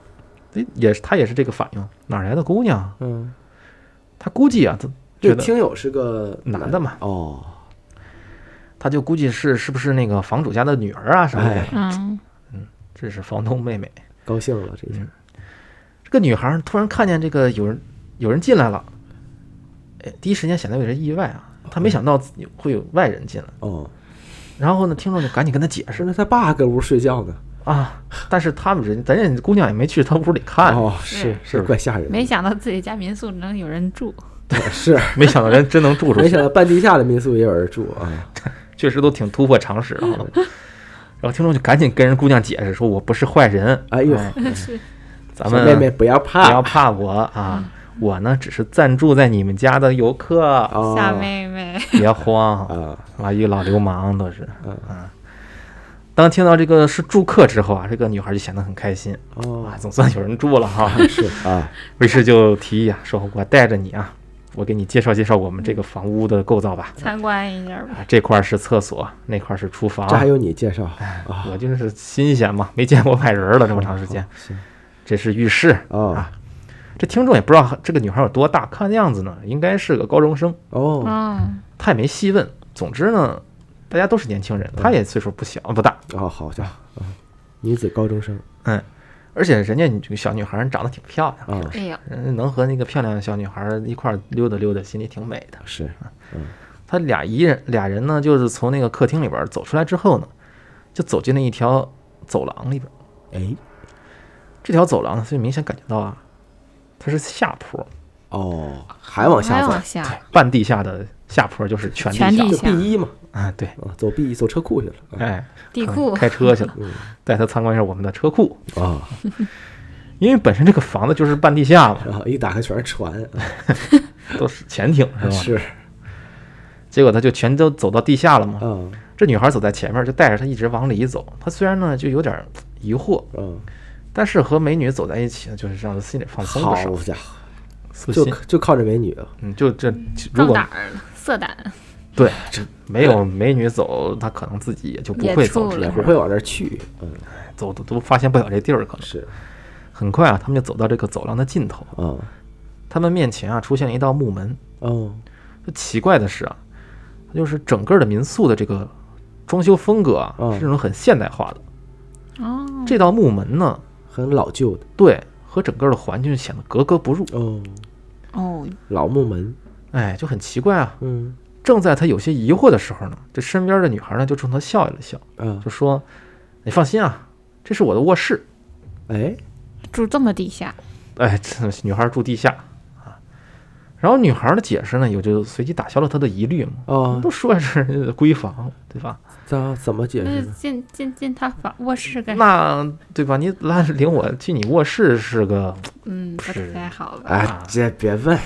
哎，也是他也是这个反应，哪来的姑娘？嗯，他估计啊，他这觉得听友是个男的嘛哦他就估计是是不是那个房主家的女儿啊什么的，哎嗯，这是房东妹妹。高兴了这下这个女孩突然看见这个有人有人进来了，哎，第一时间显得有点意外啊，她没想到自己会有外人进来。哦，然后呢，听众就赶紧跟他解释那他爸搁屋睡觉呢。啊，但是他们人咱这姑娘也没去他屋里看，哦是。是怪吓人的，没想到自己家民宿能有人住，对是。没想到人真能住出去。没想，到半地下的民宿也有人住啊。确实都挺突破常识啊。然后听众就赶紧跟人姑娘解释说：“我不是坏人，哎呦 是。咱们妹妹不要怕。不要怕怕我啊，我呢只是暂住在你们家的游客，啊小妹妹，别慌，啊。啊，一个老流氓都是。嗯。当听到这个是住客之后啊，这个女孩就显得很开心。哦。啊，总算有人住了哈。是啊。于是 就提议啊，说我带着你啊，我给你介绍介绍我们这个房屋的构造吧。参观一下吧。啊，这块儿是厕所，那块儿是厨房。这还有你介绍。啊。我就是新鲜嘛，没见过外人儿了这么长时间。行。这是浴室。哦。啊，这听众也不知道这个女孩有多大，看样子呢应该是个高中生，哦。嗯，他也没细问。总之呢，大家都是年轻人，他也岁数不小不大，哦好家伙啊女子高中生。嗯而且人家这个小女孩儿长得挺漂亮，啊。哎呦，人家能和那个漂亮的小女孩儿一块儿溜达溜达，心里挺美的。是嗯。他俩一人俩人呢，就是从那个客厅里边儿走出来之后呢，就走进了一条走廊里边儿。哎。这条走廊呢，所以明显感觉到啊，它是下坡，哦还往下走往下，半地下的下坡就是全地下全地就 B 一嘛啊，对，啊走 B 一走车库去了啊哎，地库开车去了，嗯带他参观一下我们的车库，啊因为本身这个房子就是半地下嘛，然后一打开全是船啊都是潜艇是吧？是结果他就全都走到地下了嘛。啊这女孩走在前面，就带着他一直往里走。他虽然呢就有点疑惑，嗯但是和美女走在一起呢，就是让他心里放松不少好。家伙。就，就靠着美女啊。嗯，就这如壮果胆，色胆。对这没有美女走，他可能自己也就不会走处了这块儿，不会往这儿去嗯。走都都发现不了这地儿，可能。是。很快啊，他们就走到这个走廊的尽头，啊他们面前啊出现了一道木门。哦。就奇怪的是啊，就是整个的民宿的这个装修风格啊，嗯。是那种很现代化的。哦，这道木门呢，很老旧的。对，和整个的环境显得格格不入，哦，哦，老木门，哎，就很奇怪啊。嗯。正在他有些疑惑的时候呢，这身边的女孩呢就冲他笑了笑，嗯，就说：“你放心啊，这是我的卧室。哎，住这么地下，”哎，这女孩住地下。啊。然后女孩的解释呢，也就随即打消了他的疑虑嘛。啊，都说是闺房，对吧？咋怎么解那释？进进进他房卧室干啥？那对吧？你拉领我去你卧室是个嗯，不是太好吧？哎，这别问，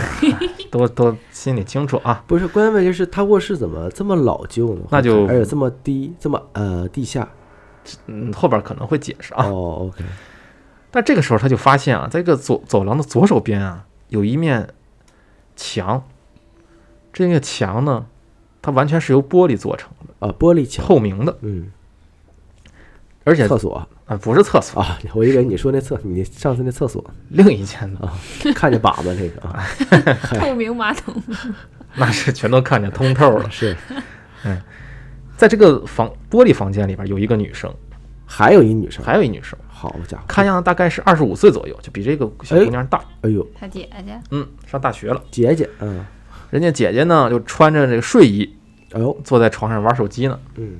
都都心里清楚啊。不是，关键问题是他卧室怎么这么老旧呢？那就而且这么低，这么呃地下。嗯，后边可能会解释啊。哦，OK，但这个时候他就发现啊，在这个走走廊的左手边啊，有一面墙，这个墙呢，它完全是由玻璃做成的，啊，玻璃墙，透明的，嗯，而且厕所啊不是厕所，啊，我以为你说那厕，你上次那厕所，另一间的，看见粑粑那个啊，透明马桶，那是全都看见通透了。是，嗯在这个房玻璃房间里边有一个女生，还有一女生，还有一女生，好家伙，看样子大概是二十五岁左右，就比这个小姑娘大。哎呦，她姐姐，嗯，上大学了。姐姐，嗯，人家姐姐呢，就穿着这个睡衣，哎呦，坐在床上玩手机呢。嗯，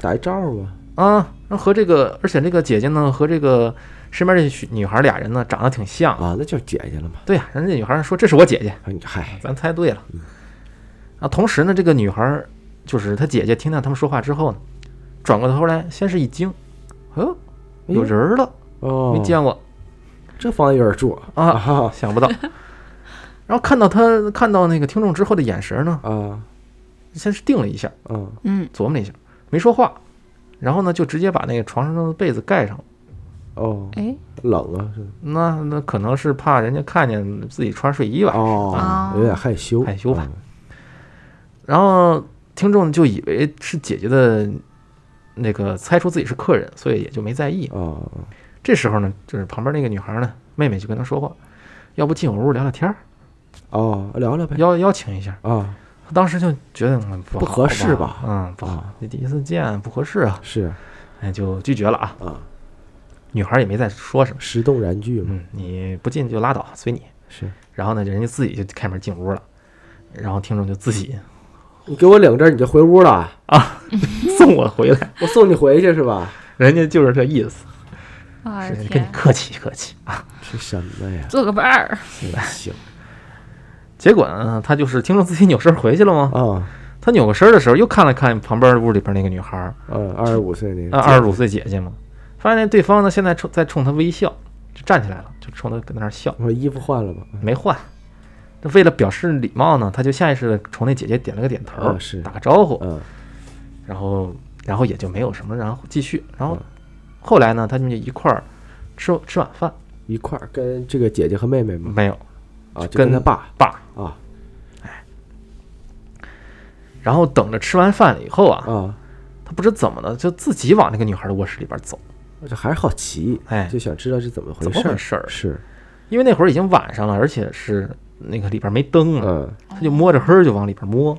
打一招呼吧，啊，那和这个，而且这个姐姐呢，和这个身边这许女孩俩人呢，长得挺像。啊，那就是姐姐了嘛，对呀、人家女孩说这是我姐姐，嗨，咱猜对了。啊，同时呢，这个女孩就是她姐姐，听到他们说话之后呢，转过头来，先是一惊，哦，哎呦有人儿了，哦，没见过。这房有人住啊，啊 想不到。然后看到他看到那个听众之后的眼神呢，啊。先是定了一下，嗯，嗯，琢磨了一下，没说话，然后呢，就直接把那个床上的被子盖上了。哦，哎，冷啊，是。那那可能是怕人家看见自己穿睡衣吧。哦啊，有点害羞，害羞吧嗯。然后听众就以为是姐姐的那个猜出自己是客人，所以也就没在意。啊，这时候呢，就是旁边那个女孩呢，妹妹就跟他说话，要不进我屋聊聊天儿，哦，聊聊呗，邀邀请一下。啊，他当时就觉得嗯不不合适吧吧，嗯，不好啊，你第一次见不合适啊，是哎，就拒绝了啊。啊，女孩也没再说什么，石动燃具嘛，嗯，你不进就拉倒，随你。是然后呢，人家自己就开门进屋了，然后听众就自己你给我领这儿你就回屋了啊，送我回来，我送你回去是吧？人家就是这意思，跟你，客气客气啊。这什么呀？做个伴儿，行结果呢，他就是听众自己扭身回去了吗？啊，他扭个身的时候，又看了看旁边屋里边那个女孩儿，嗯，二十五岁那二十五岁姐姐嘛，发现对方呢现在冲在冲他微笑，就站起来了，就冲他跟那儿笑，我说衣服换了吧？没换。那为了表示礼貌呢，他就下意识的冲那姐姐点了个点头，啊是。打个招呼，嗯。然后然后也就没有什么，然后继续，然后嗯。后来呢，他们就一块儿吃吃晚饭，一块儿跟这个姐姐和妹妹吗，没有啊，就跟跟他爸爸，啊。哎。然后等着吃完饭了以后啊，啊，他不知怎么的就自己往那个女孩的卧室里边走，我这还是好奇，哎。就想知道是怎么回怎么事儿，回事儿？是，因为那会儿已经晚上了，而且是那个里边没灯了，嗯。他就摸着黑儿就往里边摸。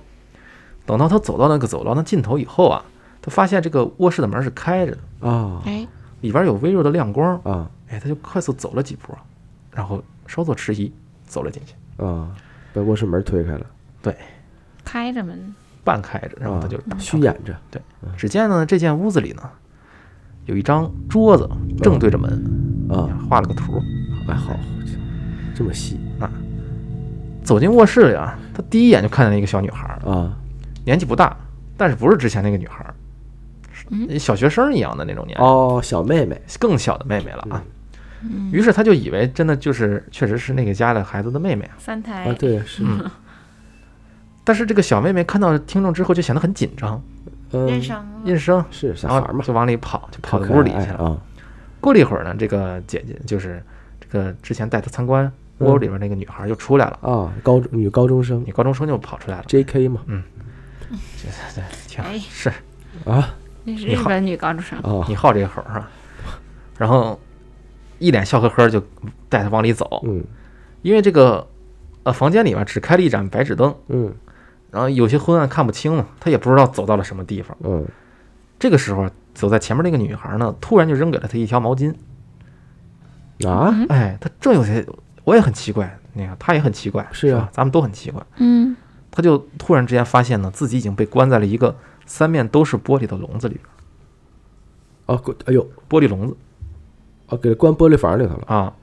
等到他走到那个走廊的尽头以后啊，他发现这个卧室的门是开着的，啊哎，里边有微弱的亮光。啊哎，他就快速走了几步，然后稍作迟疑，走了进去，啊，把卧室门推开了，对。开着门，半开着，然后他就虚掩着，对。只见呢，这间屋子里呢，有一张桌子正对着门，啊，画了个图。哎好，这么细走进卧室里啊，他第一眼就看见了一个小女孩儿，啊。年纪不大，但是不是之前那个女孩儿，嗯。小学生一样的那种年龄，哦，小妹妹。更小的妹妹了啊。嗯，于是他就以为真的就是确实是那个家的孩子的妹妹啊。三台啊，，对是，嗯，但是这个小妹妹看到听众之后就显得很紧张，嗯。认上了。应声，是小孩嘛，就往里跑，就跑到屋里去了。过了一会儿呢，这个姐姐就是这个之前带她参观屋里边那个女孩就出来了，啊，高女高中生。女高中生就跑出来了。J.K. 嘛，嗯。对对，挺哎是。啊？那是你好日本女高中生，啊。你好这个口儿是吧？然后一脸笑呵呵就带她往里走，嗯。因为这个呃房间里面只开了一盏白纸灯，嗯。然后有些昏暗看不清嘛，他也不知道走到了什么地方。嗯。这个时候，走在前面那个女孩呢，突然就扔给了他一条毛巾，啊，嗯哎，他正有些，我也很奇怪，你看他也很奇怪，是啊吧？咱们都很奇怪。嗯，他就突然之间发现呢，自己已经被关在了一个三面都是玻璃的笼子里边，哦，过哎呦，玻璃笼子哦，给关玻璃房里头了。啊。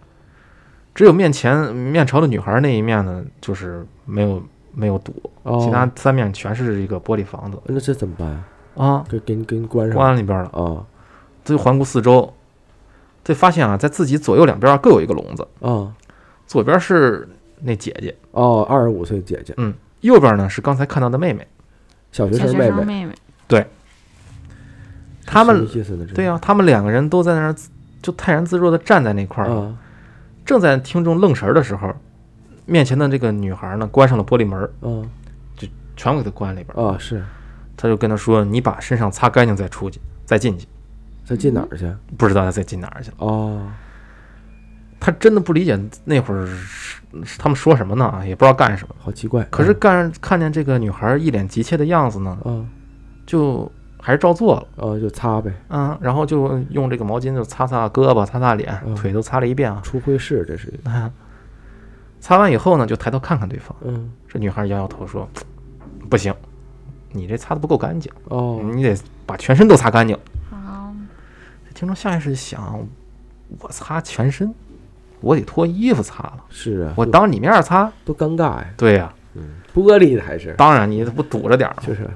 只有面前面朝的女孩那一面呢，就是没有没有堵，哦，其他三面全是一个玻璃房子那这怎么办呀？啊，给给你给你关上。关里边了。啊他就环顾四周，他就发现啊，在自己左右两边各有一个笼子，啊左边是那姐姐，哦，二十五岁姐姐，嗯，右边呢是刚才看到的妹妹。小学小学生妹妹，生妹妹，他们什么意思呢？这对呀、他们两个人都在那儿自就泰然自若的站在那块儿，啊正在听众愣神儿的时候，面前的这个女孩呢关上了玻璃门儿，就全部给她关里边儿。啊是，他就跟他说：“你把身上擦干净再出去，再进去。再进哪儿去？”不知道他再进哪儿去了。哦他真的不理解那会儿他们说什么呢？也不知道干什么。好奇怪。可是干看见这个女孩一脸急切的样子呢，嗯就还是照做了。呃就擦呗，嗯，然后就用这个毛巾就擦擦胳膊、擦擦脸，嗯腿都擦了一遍啊。出会室这是。擦完以后呢，就抬头看看对方。嗯这女孩摇摇头说：“不行，你这擦的不够干净，哦你得把全身都擦干净。好，”这听众下意识想：我擦全身，我得脱衣服擦了，是啊，我当你面擦。多尴尬呀。对呀、嗯，玻璃的还是当然你不堵着点儿吗，就是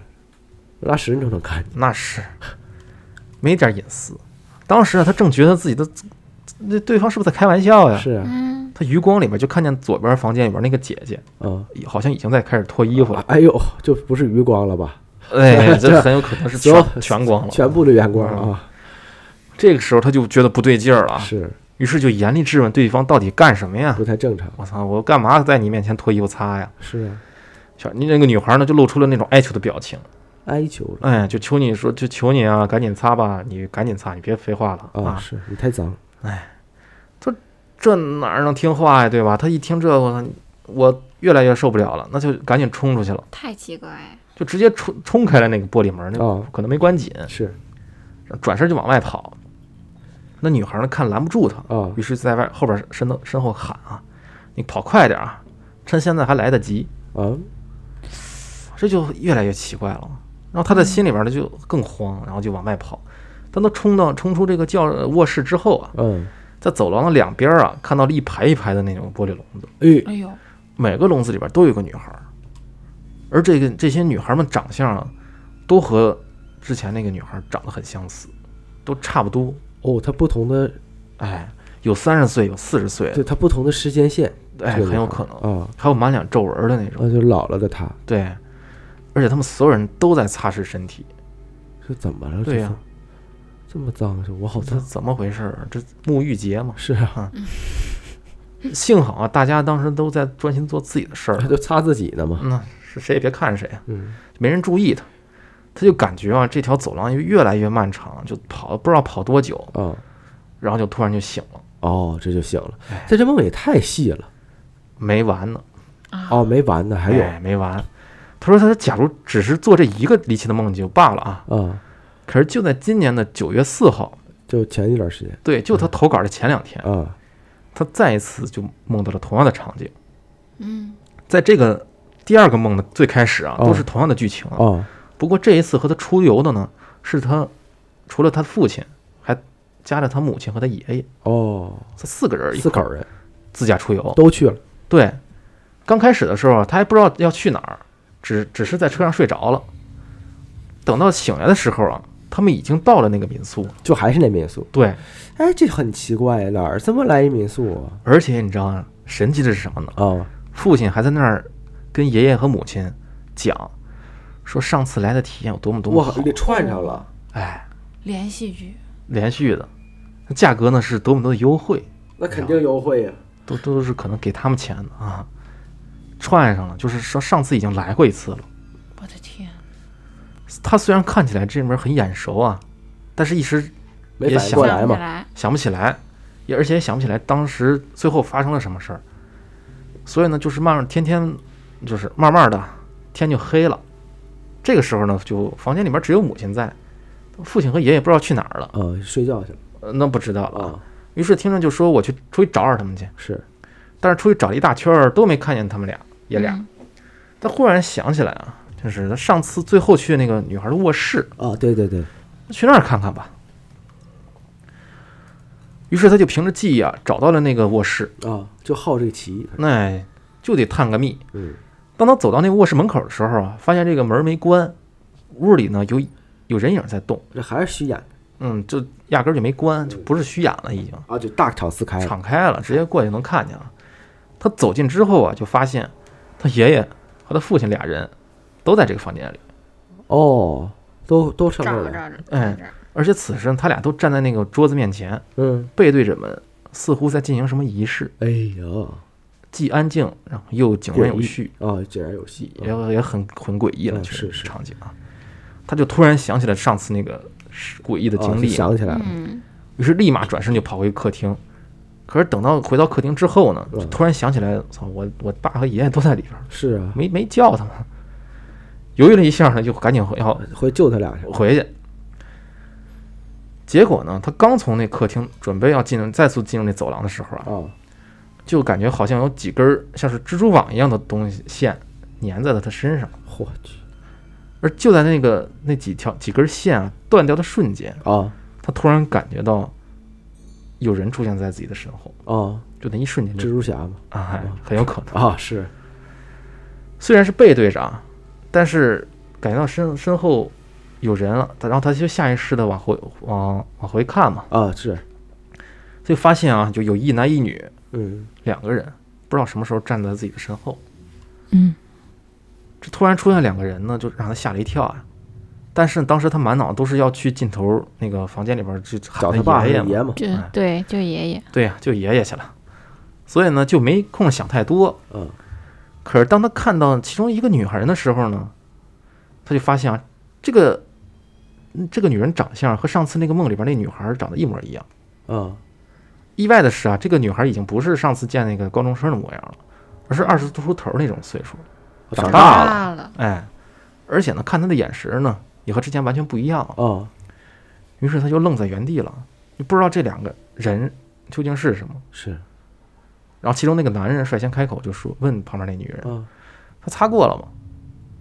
拉屎你都能看见。那是没点隐私。当时啊，他正觉得自己的那对方是不是在开玩笑呀？是啊，嗯，他余光里面就看见左边房间里边那个姐姐，啊，好像已经在开始脱衣服了。哎呦，就不是余光了吧？哎，这很有可能是全全光了。全部的原光啊，这个时候他就觉得不对劲儿了，是于是就严厉质问对方到底干什么呀不？太正常。我操，我干嘛在你面前脱衣服擦呀？是啊，小你那个女孩呢，就露出了那种哀求的表情，哀求了哎，就求你说，就求你啊，赶紧擦吧，你赶紧擦，你别废话了啊，是你太脏。哎这哪儿能听话呀，对吧？他一听这个，我越来越受不了了，那就赶紧冲出去了，太奇怪，就直接冲冲开了那个玻璃门，那哦可能没关紧，是转身就往外跑。那女孩呢，看拦不住他，啊于是在外后边身后身后喊啊：“你跑快点啊，趁现在还来得及。啊，”这就越来越奇怪了。然后他的心里边呢就更慌，然后就往外跑。当他冲到冲出这个教卧室之后啊，嗯，在走廊的两边啊，看到了一排一排的那种玻璃笼子，哎，哎呦，每个笼子里边都有个女孩儿，而这个这些女孩们长相啊，都和之前那个女孩长得很相似，都差不多。哦，他不同的，哎，有三十岁，有四十岁，对，他不同的时间线，哎，很有可能，啊，还有满脸皱纹的那种。那就老了的他对，而且他们所有人都在擦拭身体。是怎么了？对呀、这么脏，我好这脏。怎么回事儿？这沐浴节嘛。是啊，幸好啊，大家当时都在专心做自己的事儿他，就擦自己的嘛。那是谁也别看谁啊，嗯，没人注意他。他就感觉啊，这条走廊越来越漫长，就跑不知道跑多久，啊，然后就突然就醒了，哦，这就醒了。哎。这这梦也太细了。没完呢，啊，哦，没完呢，还有。哎没完。他说：“他说，假如只是做这一个离奇的梦就罢了啊，嗯，可是就在今年的九月四号，就前一段时间。对，就他投稿的前两天，啊，他再一次就梦到了同样的场景。嗯，在这个第二个梦的最开始啊，哦都是同样的剧情啊。哦，不过这一次和他出游的呢，是他除了他父亲，还加了他母亲和他爷爷，哦，这四个人四口人自驾出游。都去了。对，刚开始的时候啊他还不知道要去哪儿，只只是在车上睡着了。等到醒来的时候啊，他们已经到了那个民宿。就还是那民宿，对，哎，这很奇怪，哪儿这么来一民宿啊？而且你知道吗，神奇的是什么呢？啊，父亲还在那儿跟爷爷和母亲讲，说上次来的体验有多么多么好，，哇给串上了，哎，连续剧，连续的，那价格呢是多么多的优惠，那肯定优惠呀。都都是可能给他们钱的啊，串上了，就是说上次已经来过一次了。我的天，他虽然看起来这门很眼熟啊，但是一时没也想反应过来嘛？想不起来，想不起来，也而且也想不起来当时最后发生了什么事儿，所以呢，就是慢慢天天就是慢慢的天就黑了，这个时候呢，就房间里面只有母亲在，父亲和爷爷不知道去哪儿了，呃，睡觉去了呃那不知道了。啊。于是听着就说我去出去找找他们去，是但是出去找了一大圈儿都没看见他们俩爷俩。嗯他忽然想起来啊，就是他上次最后去那个女孩的卧室，啊，对对对，去那儿看看吧。于是他就凭着记忆啊，找到了那个卧室，啊，就好这个奇异，那就得探个秘。嗯当他走到那个卧室门口的时候啊，发现这个门没关，屋里呢有有人影在动，这还是虚掩的。嗯，就压根儿就没关，就不是虚掩了，已经。啊，就大敞四开了，敞开了，直接过去能看见了。他走近之后啊，就发现他爷爷和他父亲俩人都在这个房间里，哦，都都上这儿了，哎而且此时他俩都站在那个桌子面前，嗯，背对着门，似乎在进行什么仪式，哎呀，既安静，然后又井然有序，啊，井然有序，也也很很诡异了，嗯确实是是场景啊。他就突然想起来上次那个诡异的经历，想起来了，嗯，于是立马转身就跑回客厅。可是等到回到客厅之后呢，突然想起来，操，我我爸和爷爷都在里边，是啊，没没叫他们。犹豫了一下呢，就赶紧回要回救他俩去，回去。结果呢，他刚从那客厅准备要进入再次进入那走廊的时候啊，啊，就感觉好像有几根儿像是蜘蛛网一样的东西线粘在了他身上。我去，而就在那个那几条几根线啊断掉的瞬间，啊他突然感觉到有人出现在自己的身后，啊，就那一瞬间蜘蛛侠嘛，啊，哎很有可能。啊，是，虽然是背对着啊，但是感觉到身身后有人了，然后他就下意识的往回往往回看嘛，啊是，就发现啊，就有一男一女嗯两个人，不知道什么时候站在自己的身后。嗯，这突然出现两个人呢，就让他吓了一跳啊。但是当时他满脑都是要去尽头那个房间里边去喊找他爸爷爷嘛，爷嘛，就哎对，就爷爷，对呀、就爷爷去了。所以呢，就没空想太多。嗯可是当他看到其中一个女孩的时候呢，他就发现啊，这个嗯这个女人长相和上次那个梦里边那女孩长得一模一样。啊意外的是啊，这个女孩已经不是上次见那个高中生的模样了，而是二十出头那种岁数。长长大了大了，哎，而且呢，看她的眼神呢，也和之前完全不一样了。啊于是他就愣在原地了，就不知道这两个人究竟是什么。是然后其中那个男人率先开口就说：“问旁边那女人，啊她擦过了吗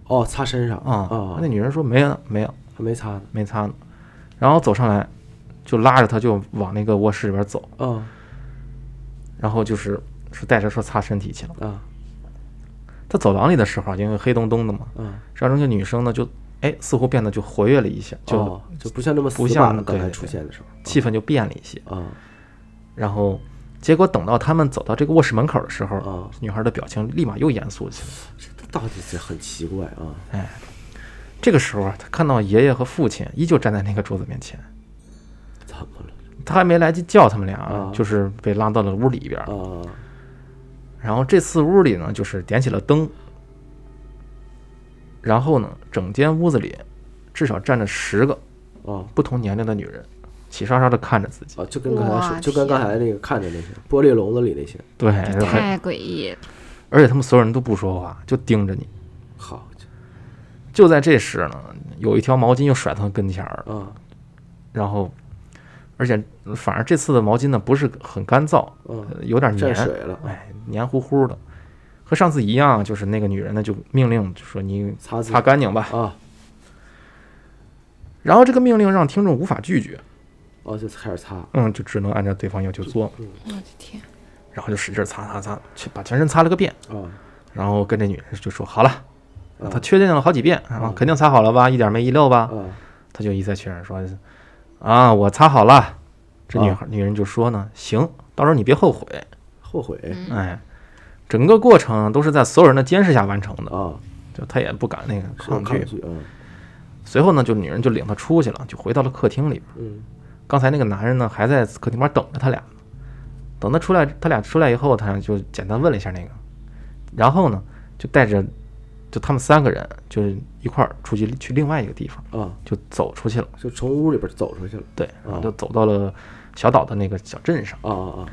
哦，擦身上？”啊，啊那，女人说：“没有，没有，还没擦呢，没擦呢。”然后走上来，就拉着他就往那个卧室里边走，嗯。然后就是是带着说擦身体去了。嗯。他走廊里的时候啊，因为黑咚咚的嘛，然后那个女生呢就哎似乎变得就活跃了一些，就哦就不像那么死不像刚才出现的时候，气氛就变了一些。啊然后结果等到他们走到这个卧室门口的时候，啊，女孩的表情立马又严肃起来。这到底是很奇怪啊，哎这个时候啊，他看到爷爷和父亲依旧站在那个桌子面前，怎么了他还没来及叫他们俩，啊就是被拉到了屋里边。啊？然后这次屋里呢，就是点起了灯，然后呢，整间屋子里至少站着十个啊不同年龄的女人，齐刷刷的看着自己。啊，就跟刚才哇说，就跟刚才那个看着那些玻璃笼子里那些，对，太诡异了，而且他们所有人都不说话，就盯着你。好就在这时呢，有一条毛巾又甩到他跟前儿，伙啊然后，而且反而这次的毛巾呢不是很干燥，嗯，呃有点粘，水了，哎，黏糊糊的，和上次一样，就是那个女人呢就命令就说你擦擦干净吧。啊，然后这个命令让听众无法拒绝，哦就开始擦，嗯，就只能按照对方要求做，我的天，然后就使劲擦擦擦，去把全身擦了个遍，啊然后跟这女人就说好了，啊他确定了好几遍，然后嗯肯定擦好了吧，一点没遗漏吧？啊他就一再确认说啊，我擦好了。这女啊孩女人就说呢，行，到时候你别后悔。后悔嗯哎，整个过程都是在所有人的监视下完成的，啊，就他也不敢那个抗拒。抗拒，嗯随后呢，就女人就领他出去了，就回到了客厅里边。嗯刚才那个男人呢，还在客厅边等着他俩。等他出来，他俩出来以后，他就简单问了一下那个，然后呢，就带着就他们三个人，就是一块儿出去去另外一个地方，啊，就走出去了。就从屋里边走出去了，对，然后哦就走到了小岛的那个小镇上。啊啊啊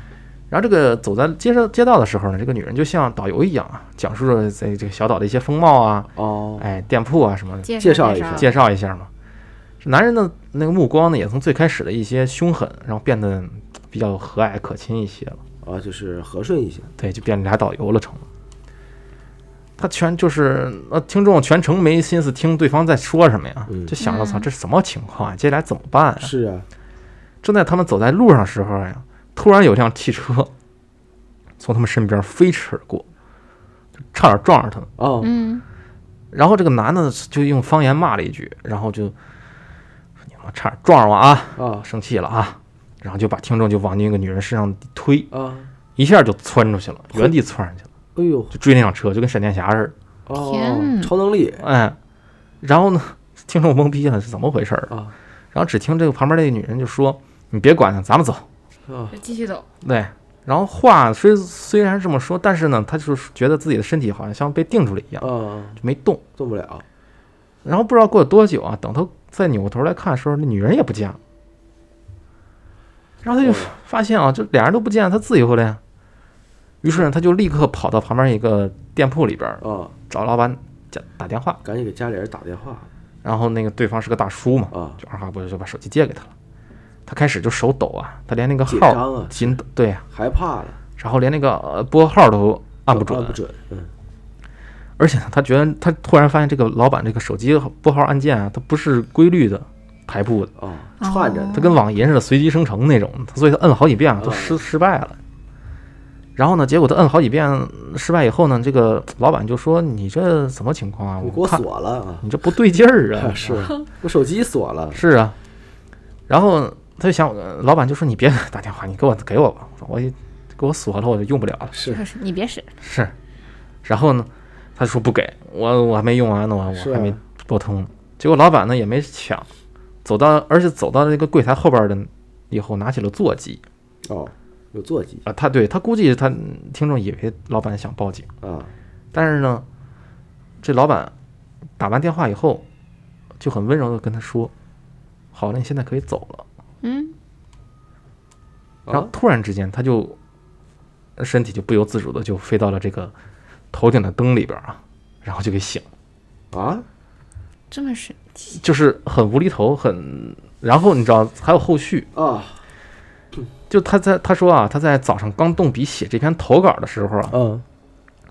然后这个走在街上街道的时候呢，这个女人就像导游一样啊，讲述着在这个小岛的一些风貌啊，啊，哦，哎，店铺啊什么的，介介绍一下介绍一下嘛。这男人的那个目光呢，也从最开始的一些凶狠，然后变得比较和蔼可亲一些了。啊，就是和顺一些。对，就变俩导游了成了。他全就是呃，听众全程没心思听对方在说什么呀，嗯就想着操，嗯这什么情况啊？接下来怎么办啊？是啊，正在他们走在路上时候呀，突然有辆汽车从他们身边飞驰而过，就差点撞上他们。哦，嗯，然后这个男的就用方言骂了一句，然后就说：“你妈差点撞上我啊！啊生气了啊！”然后就把听众就往那个女人身上推，啊，一下就窜出去了，原地窜上去了，哎呦，就追那辆车，就跟闪电侠似的。哦天，超能力哎，然后呢，听众懵逼了，是怎么回事儿？啊然后只听这个旁边那个女人就说：“你别管他，咱们走。继续走。”对，然后话虽虽然这么说，但是呢，他就是觉得自己的身体好像像被定住了一样，啊，就没动。动不了。然后不知道过了多久啊，等他再扭过头来看的时候，那女人也不见了。然后他就哦发现啊，就俩人都不见了，他自由了呀。于是呢，他就立刻跑到旁边一个店铺里边儿啊，找老板打打电话，赶紧给家里人打电话。然后那个对方是个大叔嘛，啊，就二话不说就把手机借给他了。他开始就手抖啊，他连那个紧号张啊，紧抖，对呀、害怕了，然后连那个呃拨号都按不准，按不准，嗯。而且呢，他觉得他突然发现这个老板这个手机拨号按键啊，它不是规律的排布的，啊，串着它跟网银似的随机生成那种，所以他摁了好几遍了，都失失败了。然后呢，结果他摁好几遍失败以后呢，这个老板就说：“你这什么情况啊？你给我看锁了啊，你这不对劲儿啊！”是 我手机锁了，是啊，然后他就想，呃老板就说：“你别打电话，你给我给我吧，我一给我锁了，我就用不了了。是你别使，”是，然后呢，他说不给我，我还没用完呢，我我还没拨通。结果老板呢也没抢，走到而且走到那个柜台后边的以后，拿起了座机哦，有座机。啊，他对他估计他听众以为老板想报警，啊，但是呢，这老板打完电话以后就很温柔的跟他说：“好了，你现在可以走了。”嗯，然后突然之间，他就身体就不由自主的就飞到了这个头顶的灯里边啊，然后就给醒了，啊，这么神奇，就是很无厘头，很。然后你知道还有后续，啊，就他在他说啊，他在早上刚动笔写这篇投稿的时候啊，嗯，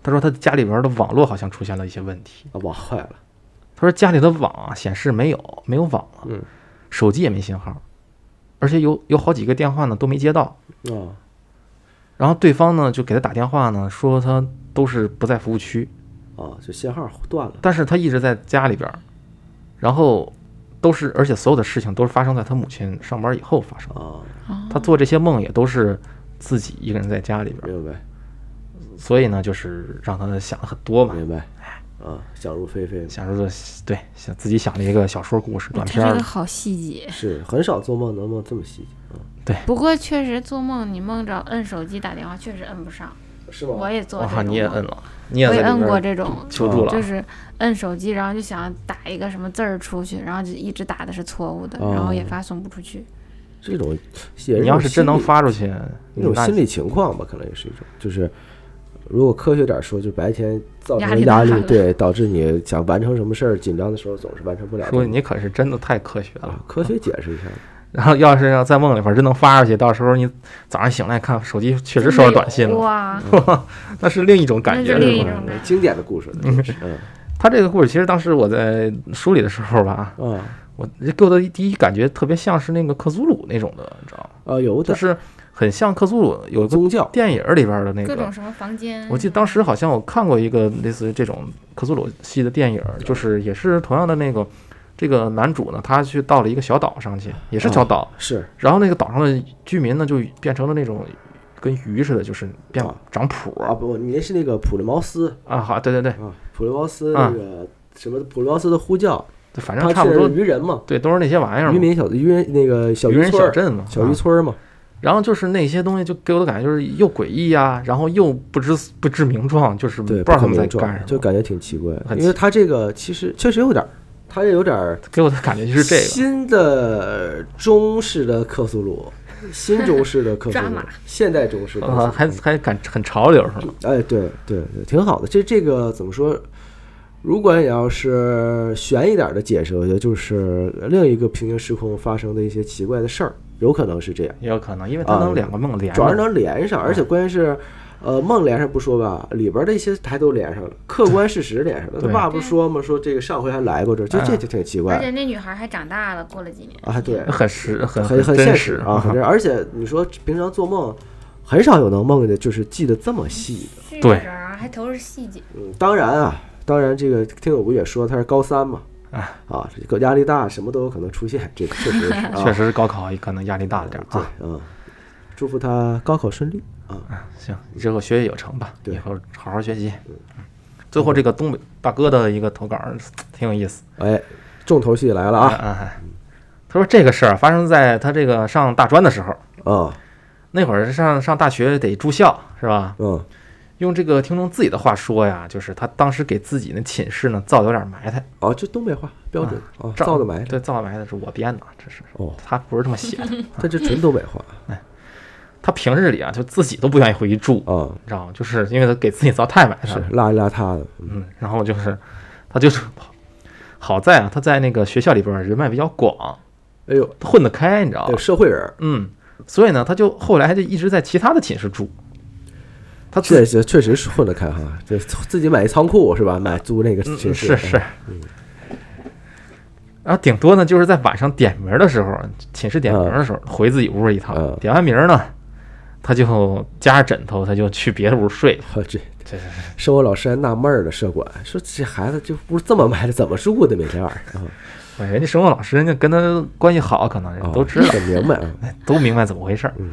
他说他家里边的网络好像出现了一些问题，啊，网坏了，他说家里的网啊显示没有没有网了，嗯，手机也没信号，而且有有好几个电话呢都没接到，啊，然后对方呢就给他打电话呢说他都是不在服务区，啊，就信号断了，但是他一直在家里边，然后都是，而且所有的事情都是发生在他母亲上班以后发生的。啊，他做这些梦也都是自己一个人在家里边儿，明白，所以呢，就是让他想了很多嘛，明白，啊，想入非非，想说对，想自己想了一个小说故事短片儿，这个好细节。是很少做梦能梦这么细节，不过确实做梦，你梦着摁手机打电话，确实摁不上。是我也做这哇，种梦。你也摁了，你也我也摁过这种，求助了啊，就是摁手机，然后就想打一个什么字儿出去，然后就一直打的是错误的，哦然后也发送不出去。这种你要是真能发。出去，那那种心理情况吧，可能也是一种，就是如果科学点说，就白天造成压力，大对，导致你想完成什么事儿，紧张的时候总是完成不了。说你可是真的太科学了啊，。科学解释一下，然后要是要在梦里边儿真能发出去，到时候你早上醒来看手机确实收到短信了，哇，那是另一种感觉，是另一是吧种感觉经典的故事，嗯嗯 他这个故事其实当时我在梳理的时候吧，嗯我给我的第一感觉特别像是那个克苏鲁那种的，你知道吗？啊，有的就是很像克苏鲁有个宗教电影里边的那个，各种什么房间，我记得当时好像我看过一个类似于这种克苏鲁系的电影，就是也是同样的那个。这个男主呢，他去到了一个小岛上去，也是小岛，是。然后那个岛上的居民呢，就变成了那种跟鱼似的，就是变啊长蹼啊不，你那是那个普利茅斯。啊，好，对对对，啊，普利茅斯那个什么普利茅斯的呼叫，反正差不多是，渔人嘛，对，都是那些玩意儿，渔民小渔人那个小渔人小镇嘛，小啊渔村儿嘛，然后就是那些东西，就给我的感觉就是又诡异呀，然后又不知不知名状，就是不，知道他们在干什么，就感觉挺奇怪的，因为他这个其实确实有点儿，他也有点儿给我的感觉就是这个。新的中式的克苏鲁，新中式的克苏鲁，现代中式的克苏啊，鲁还还敢很潮流是吗？哎，对对对，挺好的。这这个怎么说？如果你要是悬一点的解释，我觉得就是另一个平行时空发生的一些奇怪的事儿有可能是这样，也有可能，因为他啊能两个梦连主要是。能连上，而且关键是。呃，梦连上不说吧，里边的一些台都连上了，客观事实连上了。他爸不说吗？说这个上回还来过这儿，就这哎就挺奇怪而且那女孩还长大了，过了几年啊。对，很实，很很很现实啊，很。而且你说平常做梦，很少有能梦的，就是记得这么细的。对还都是细节。嗯，当然啊，当然这个听友不也说他是高三嘛，啊啊，这个压力大，什么都有可能出现，这个确实是 啊，确实是高考可能压力大了点儿对啊。，嗯，祝福他高考顺利啊。行，之后学业有成吧，对以后好好学习。最后这个东北大哥的一个投稿儿挺有意思哎，重头戏来了啊！他说这个事儿发生在他这个上大专的时候，啊那会儿上上大学得住校是吧？嗯用这个听众自己的话说呀，就是他当时给自己那寝室呢造的有点埋汰，哦，这东北话标准啊，造造的埋汰对，造的埋汰是我编的，这是哦，他不是这么写的。他这纯东北话 他平日里啊，就自己都不愿意回去住，啊，你知道吗？就是因为他给自己造太埋汰了。是邋里邋遢的，嗯嗯，然后就是他就是好在啊，他在那个学校里边人脉比较广，哎呦，混得开，你知道对吧？社会人，嗯，所以呢，他就后来就一直在其他的寝室住。他自这这确实是混得开哈，就自己买一仓库是吧？买租那个嗯寝室是是，然后顶多呢就是在晚上点名的时候，寝室点名的时候回自己屋一趟嗯，点完名呢，他就夹着枕头，他就去别的屋睡 这这是生活老师还纳闷儿了，社管说这孩子这屋这么埋汰，怎么住的每天晚上啊？哎，人家生活老师人家跟他关系好，可能人都知道，很明白啊。都明白怎么回事儿嗯。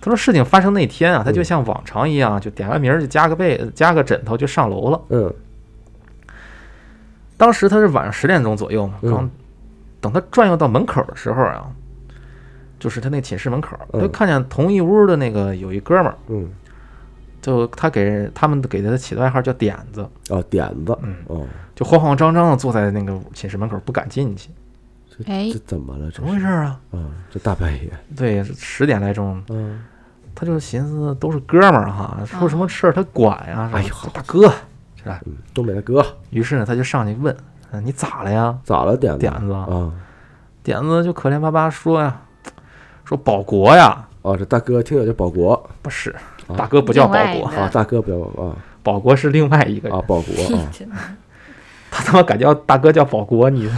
他说事情发生那天啊，他就嗯像往常一样，就点完名儿就加个被加个枕头就上楼了。嗯当时他是晚上十点钟左右嘛，嗯刚等他转悠到门口的时候啊，就是他那寝室门口，嗯就看见同一屋的那个有一哥们儿，嗯就他给他们给他起的外号叫点子，哦，点子嗯，哦，就慌慌张张的坐在那个寝室门口不敢进去，哎这怎么了？怎么回事啊？啊？这大半夜，对，十点来钟，嗯，他就寻思都是哥们儿哈，出什么事儿他管呀？哎呦大哥，是吧？嗯东北的哥于是呢，他就上去问：“嗯，你咋了呀咋了？点子点子啊？？”点子就可怜巴巴说呀：“说保国呀，哦，这大哥听着叫保国。不是，啊。大哥不叫保国，外啊，大哥不叫啊。保国是另外一个人。啊，保国。啊，他他妈敢叫大哥叫保国，你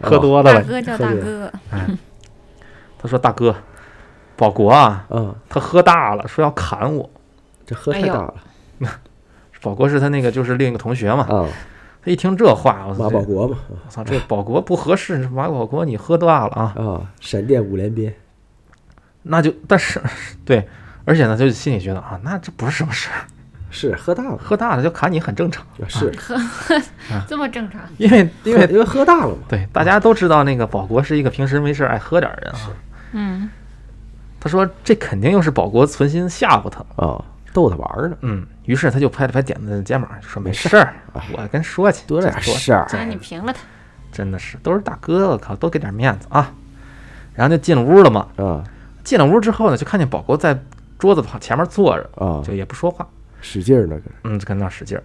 喝多了吧？大哥叫大哥，他说大哥，保国啊，啊，他喝大了，说要砍我。这喝太大了。保国是他那个就是另一个同学嘛，啊，他一听这话，我操，这马保国嘛。我操，这保国不合适，马保国你喝大了啊，啊，闪电五连鞭那就但是 对，而且呢，就心里觉得啊，那这不是什么事儿，是喝大了喝大了就砍你很正常，是。这么正常。因为因为因为喝大了嘛，对大家都知道那个保国是一个平时没事儿爱喝点人啊。嗯，他说这肯定又是保国存心吓唬他，啊，逗他玩儿呢，嗯，于是他就拍了拍点子的肩膀，就说没事儿，我跟说去，多点这事儿只要你平了他，真的是都是大哥，我靠，多给点面子啊。然后就进屋了嘛，啊进了屋之后呢，就看见保国在桌子旁前面坐着，啊，就也不说话，使劲儿呢嗯，就跟那儿使劲儿。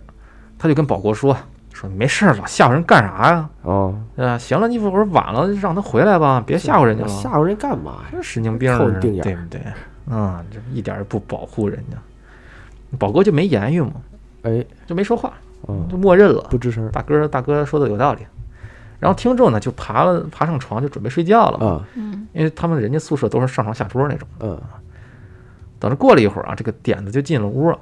他就跟保国说说你没事儿，老吓唬人干啥呀？啊，啊，行了，你一会儿晚了让他回来吧，别吓唬人家了。吓唬人干嘛呀？神经病对不对？啊、这一点儿也不保护人家。保国就没言语嘛，哎，就没说话，啊，就默认了。不吱声大哥，大哥说的有道理。然后听众呢就爬了，爬上床就准备睡觉了嘛，啊，嗯，因为他们人家宿舍都是上床下桌那种。嗯。等着过了一会儿啊，这个点子就进了屋了，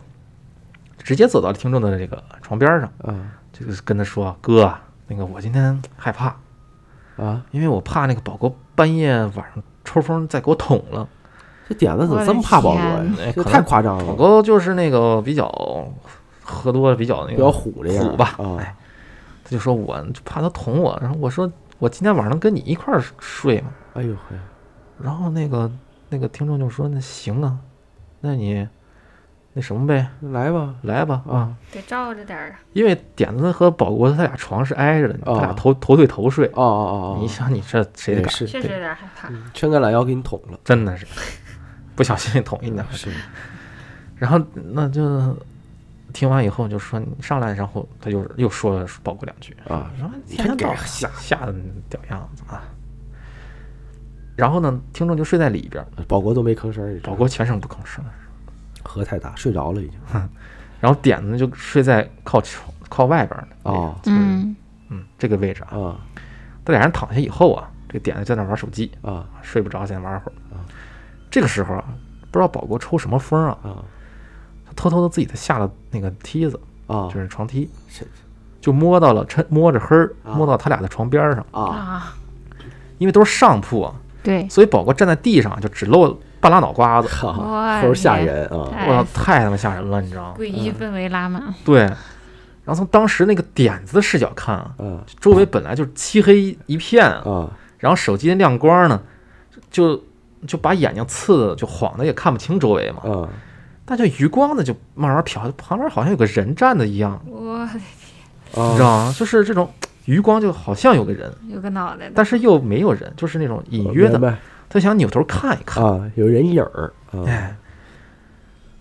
直接走到听众的这个床边上，嗯。就是跟他说：“哥，那个我今天害怕，啊，因为我怕那个宝哥半夜晚上抽风再给我捅了。这点子怎么这么怕宝哥呀？这太夸张了，宝哥就是那个比较喝多了，比较那个比较个虎这样。虎吧。啊哎他就说我就怕他捅我，然后我说我今天晚上能跟你一块儿睡吗？哎呦嘿，然后那个那个听众就说那行啊，那你那什么呗，来吧。来吧啊，啊。得照着点儿啊。因为点子和保国他俩床是挨着的，他俩哦头头对头睡，哦哦哦哦，你想你这谁敢？确实有点害怕。伸个懒腰给你捅了，真的是。不小心捅一脚。是。然后那就听完以后就说你上来，然后他就又说了保国两句，啊，说你看给天天到吓吓得屌样子啊。然后呢，听众就睡在里边儿，保国都没吭声儿，你知道吗？宝国全程不吭声，河太大，睡着了已经。然后点子呢就睡在靠窗靠外边儿的位置哦嗯，嗯，这个位置啊。他俩人躺下以后啊，这个点子在那玩手机，啊睡不着，先玩会儿。啊。这个时候啊，不知道宝国抽什么风啊，偷偷的自己的下了那个梯子，啊！就是床梯，是就摸到了，趁摸着黑儿啊摸到他俩的床边儿上，啊。啊，因为都是上铺啊，对，所以宝哥站在地上就只露半拉脑瓜子，哈，我齁吓人啊！太哇，太他妈吓人了，你知道吗？诡异氛围拉满，对。然后从当时那个点子的视角看啊，啊周围本来就是漆黑一片啊，啊。然后手机的亮光呢，就就把眼睛刺的就晃的也看不清周围嘛。啊但这余光呢，就慢慢瞟，旁边好像有个人站的一样，我的天！你知道吗？就是这种余光就好像有个人，有个脑袋，但是又没有人，就是那种隐约的，明白。他想扭头看一看，啊，有人影儿啊，哎，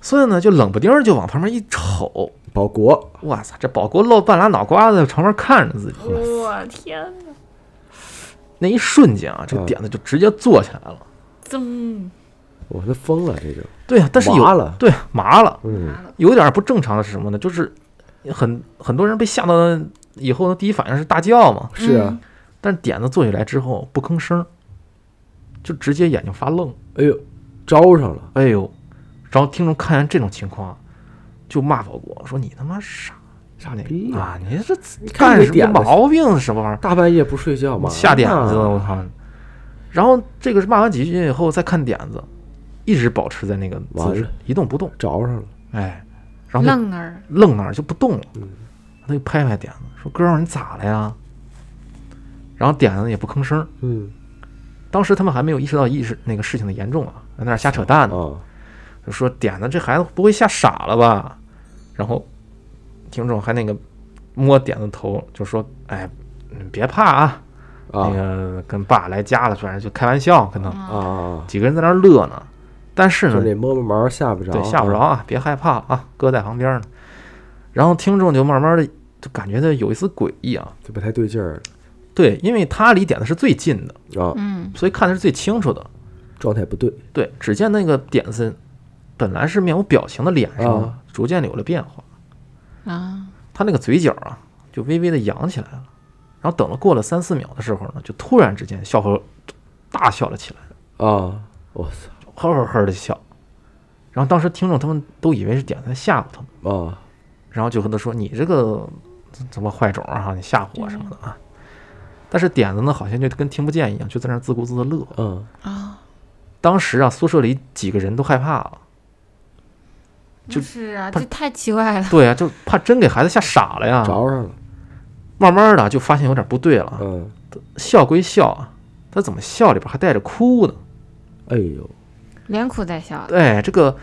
所以呢，就冷不丁儿就往旁边一瞅，保国。哇塞，这保国露半拉脑瓜子在床边看着自己，我天哪，那一瞬间啊，这嗯点子就直接坐起来了。噌，我他疯了，这就对啊，但是有麻了，对麻了，嗯麻了有点不正常的是什么呢？就是很很多人被吓到以后呢，第一反应是大叫嘛，是啊，但是点子坐起来之后不吭声，就直接眼睛发愣。哎呦，招上了，哎呦，然后听众看见这种情况，就骂宝国说：“你他妈傻傻那逼啊！你这干什么毛病？什么玩意儿？大半夜不睡觉吗，下点子！我操！”然后这个是骂完几句以后，再看点子，一直保持在那个姿势一动不动。着上了，哎，然后愣那儿，愣那儿就不动了。嗯他就拍拍点子说：“哥们儿，你咋了呀？”然后点子也不吭声。嗯当时他们还没有意识到意识那个事情的严重啊，在那儿瞎扯淡呢。啊就说点子这孩子不会吓傻了吧？然后听众还那个摸点子头，就说：“哎，你别怕啊，那啊个跟爸来家了，反正就开玩笑，可能啊！几个人在那儿乐呢。但是呢，这摸摸毛吓不着，对吓不着啊，别害怕啊，哥在旁边呢。然后听众就慢慢的就感觉到有一丝诡异啊，就不太对劲儿对，因为他离点子是最近的，啊，嗯，所以看的是最清楚的。状态不对对，只见那个点子本来是面无表情的脸上啊，逐渐的有了变化。啊，他那个嘴角啊，就微微的扬起来了。然后等了过了三四秒的时候呢，就突然之间笑呵大笑了起来，啊！我操呵呵呵的笑。然后当时听众他们都以为是点子在吓唬他们，啊！然后就和他说：“你这个怎么坏种啊？你吓唬我什么的啊？”但是点子呢，好像就跟听不见一样，就在那儿自顾自的乐。嗯啊，当时啊，宿舍里几个人都害怕了，就就是啊，他这太奇怪了，对啊，就怕真给孩子吓傻了呀。着上了，慢慢的就发现有点不对了，嗯，笑归笑啊，他怎么笑里边还带着哭呢？哎呦，连哭带笑，对，这个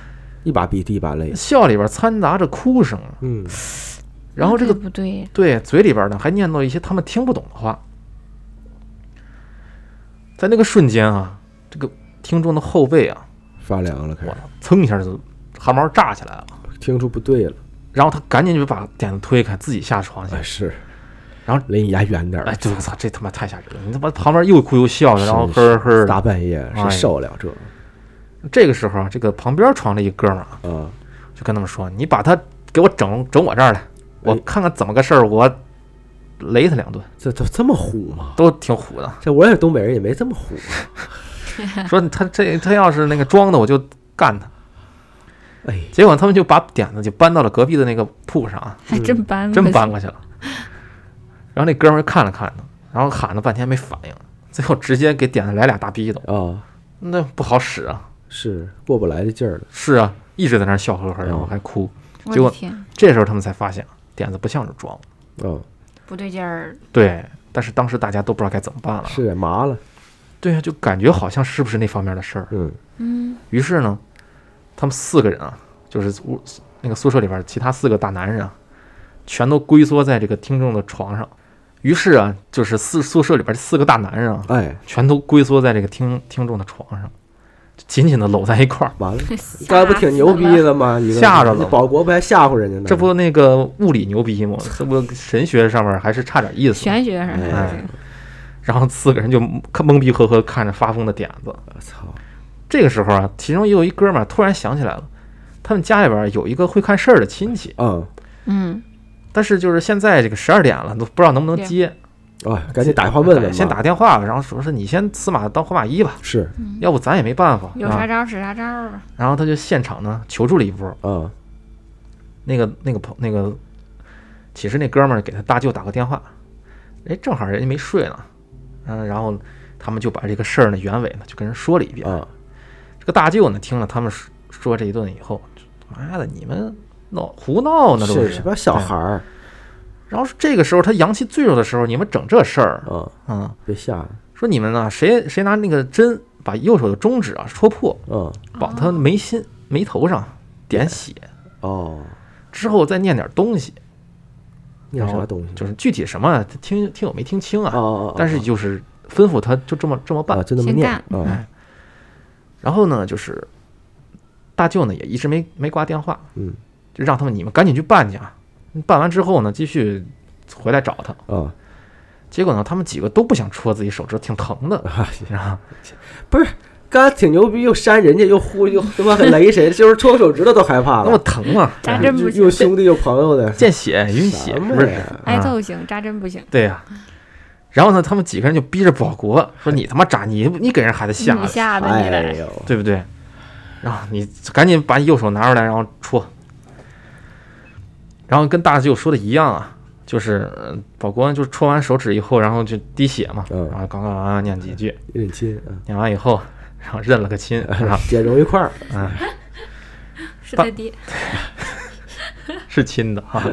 一把鼻涕一把泪，笑里边掺杂着哭声，嗯。然后这个那不对，对嘴里边呢还念叨一些他们听不懂的话。在那个瞬间啊，这个听众的后背啊，发凉了，开我始。操，噌一下就汗毛炸起来了。听出不对了，然后他赶紧就把点子推开，自己下床去。哎。是，然后离你家远点儿，哎，对，我操，这他妈太吓人了！你他妈旁边又哭又笑的，然后呵呵。大半夜哎。谁受得了这这个时候啊，这个旁边床的一哥们儿啊，啊？就跟他们说：“你把他给我整整我这儿来，我哎看看怎么个事儿，我雷他两顿。这这这么虎吗？都挺虎的。这我也是东北人，也没这么虎。说他这他要是那个装的，我就干他。哎，结果他们就把点子就搬到了隔壁的那个铺上啊，还真搬，真搬过去了。然后那哥们儿看了看呢，然后喊了半天没反应，最后直接给点子来俩大逼斗，啊，那不好使啊。是过不来的劲儿了。是啊，一直在那儿笑呵呵，然后还哭。我结果的天，这时候他们才发现，点子不像是装，哦，不对劲儿，对。但是当时大家都不知道该怎么办了。是啊麻了。对啊，就感觉好像是不是那方面的事儿。嗯嗯，于是呢，他们四个人啊，就是屋那个宿舍里边其他四个大男人啊，全都龟缩在这个听众的床上。于是啊，就是四宿舍里边这四个大男人啊，哎，全都龟缩在这个听听众的床上，就紧紧的搂在一块儿。完了，吓刚才不挺牛逼？的吗？你吓着了保国不还吓唬人家呢？这不那个物理牛逼吗？这不神学上面还是差点意思。玄学上哎然后四个人就看懵逼呵呵看着发疯的点子。我操，这个时候啊，其中也有一哥们儿突然想起来了，他们家里边有一个会看事儿的亲戚，嗯，嗯，但是就是现在这个十二点了，都不知道能不能接。哦，赶紧打电话问问，先打电话吧，然后说是你先死马当活马医吧，是，要不咱也没办法。有啊。啥招使啥招吧。然后他就现场呢求助了一波，嗯。那个那个朋那个，其实那哥们儿给他大舅打个电话，哎，正好人家没睡呢，嗯，然后他们就把这个事儿呢原委呢就跟人说了一遍。啊，这个大舅呢听了他们说说这一顿以后，妈的，你们闹胡闹呢都是。是帮小孩哎。儿，然后这个时候他阳气最弱的时候，你们整这事儿，嗯，嗯，别吓了，说你们呢谁谁拿那个针把右手的中指啊戳破，嗯，往他眉心眉头上点血，哦，之后再念点东西。念啥东西？就是具体什么听听友没听清啊，哦哦哦，但是就是吩咐他就这么这么办。啊，就那么念先干，嗯哎，然后呢，就是大舅呢也一直没没挂电话，嗯就让他们你们赶紧去办去啊。办完之后呢，继续回来找他。啊，结果呢，他们几个都不想戳自己手指，挺疼的，啊 不是，刚才挺牛逼，又扇人家，又呼又他妈很雷谁，就是戳手指头都害怕那么，疼啊，扎针不又行，兄弟又朋友的，见血晕血，不是？挨啊揍行，扎针不行。对呀、然后呢，他们几个人就逼着保国说：“你他妈扎你，你给人孩子吓你的，吓的你哎来，呦，对不对？”然后你赶紧把你右手拿出来，然后戳。然后跟大舅说的一样啊，就是呃保国就是戳完手指以后，然后就滴血嘛，嗯。然后刚刚啊念几句，认亲，嗯。念完以后，然后认了个亲，然后捡揉一块儿，嗯。是他爹。是亲的哈。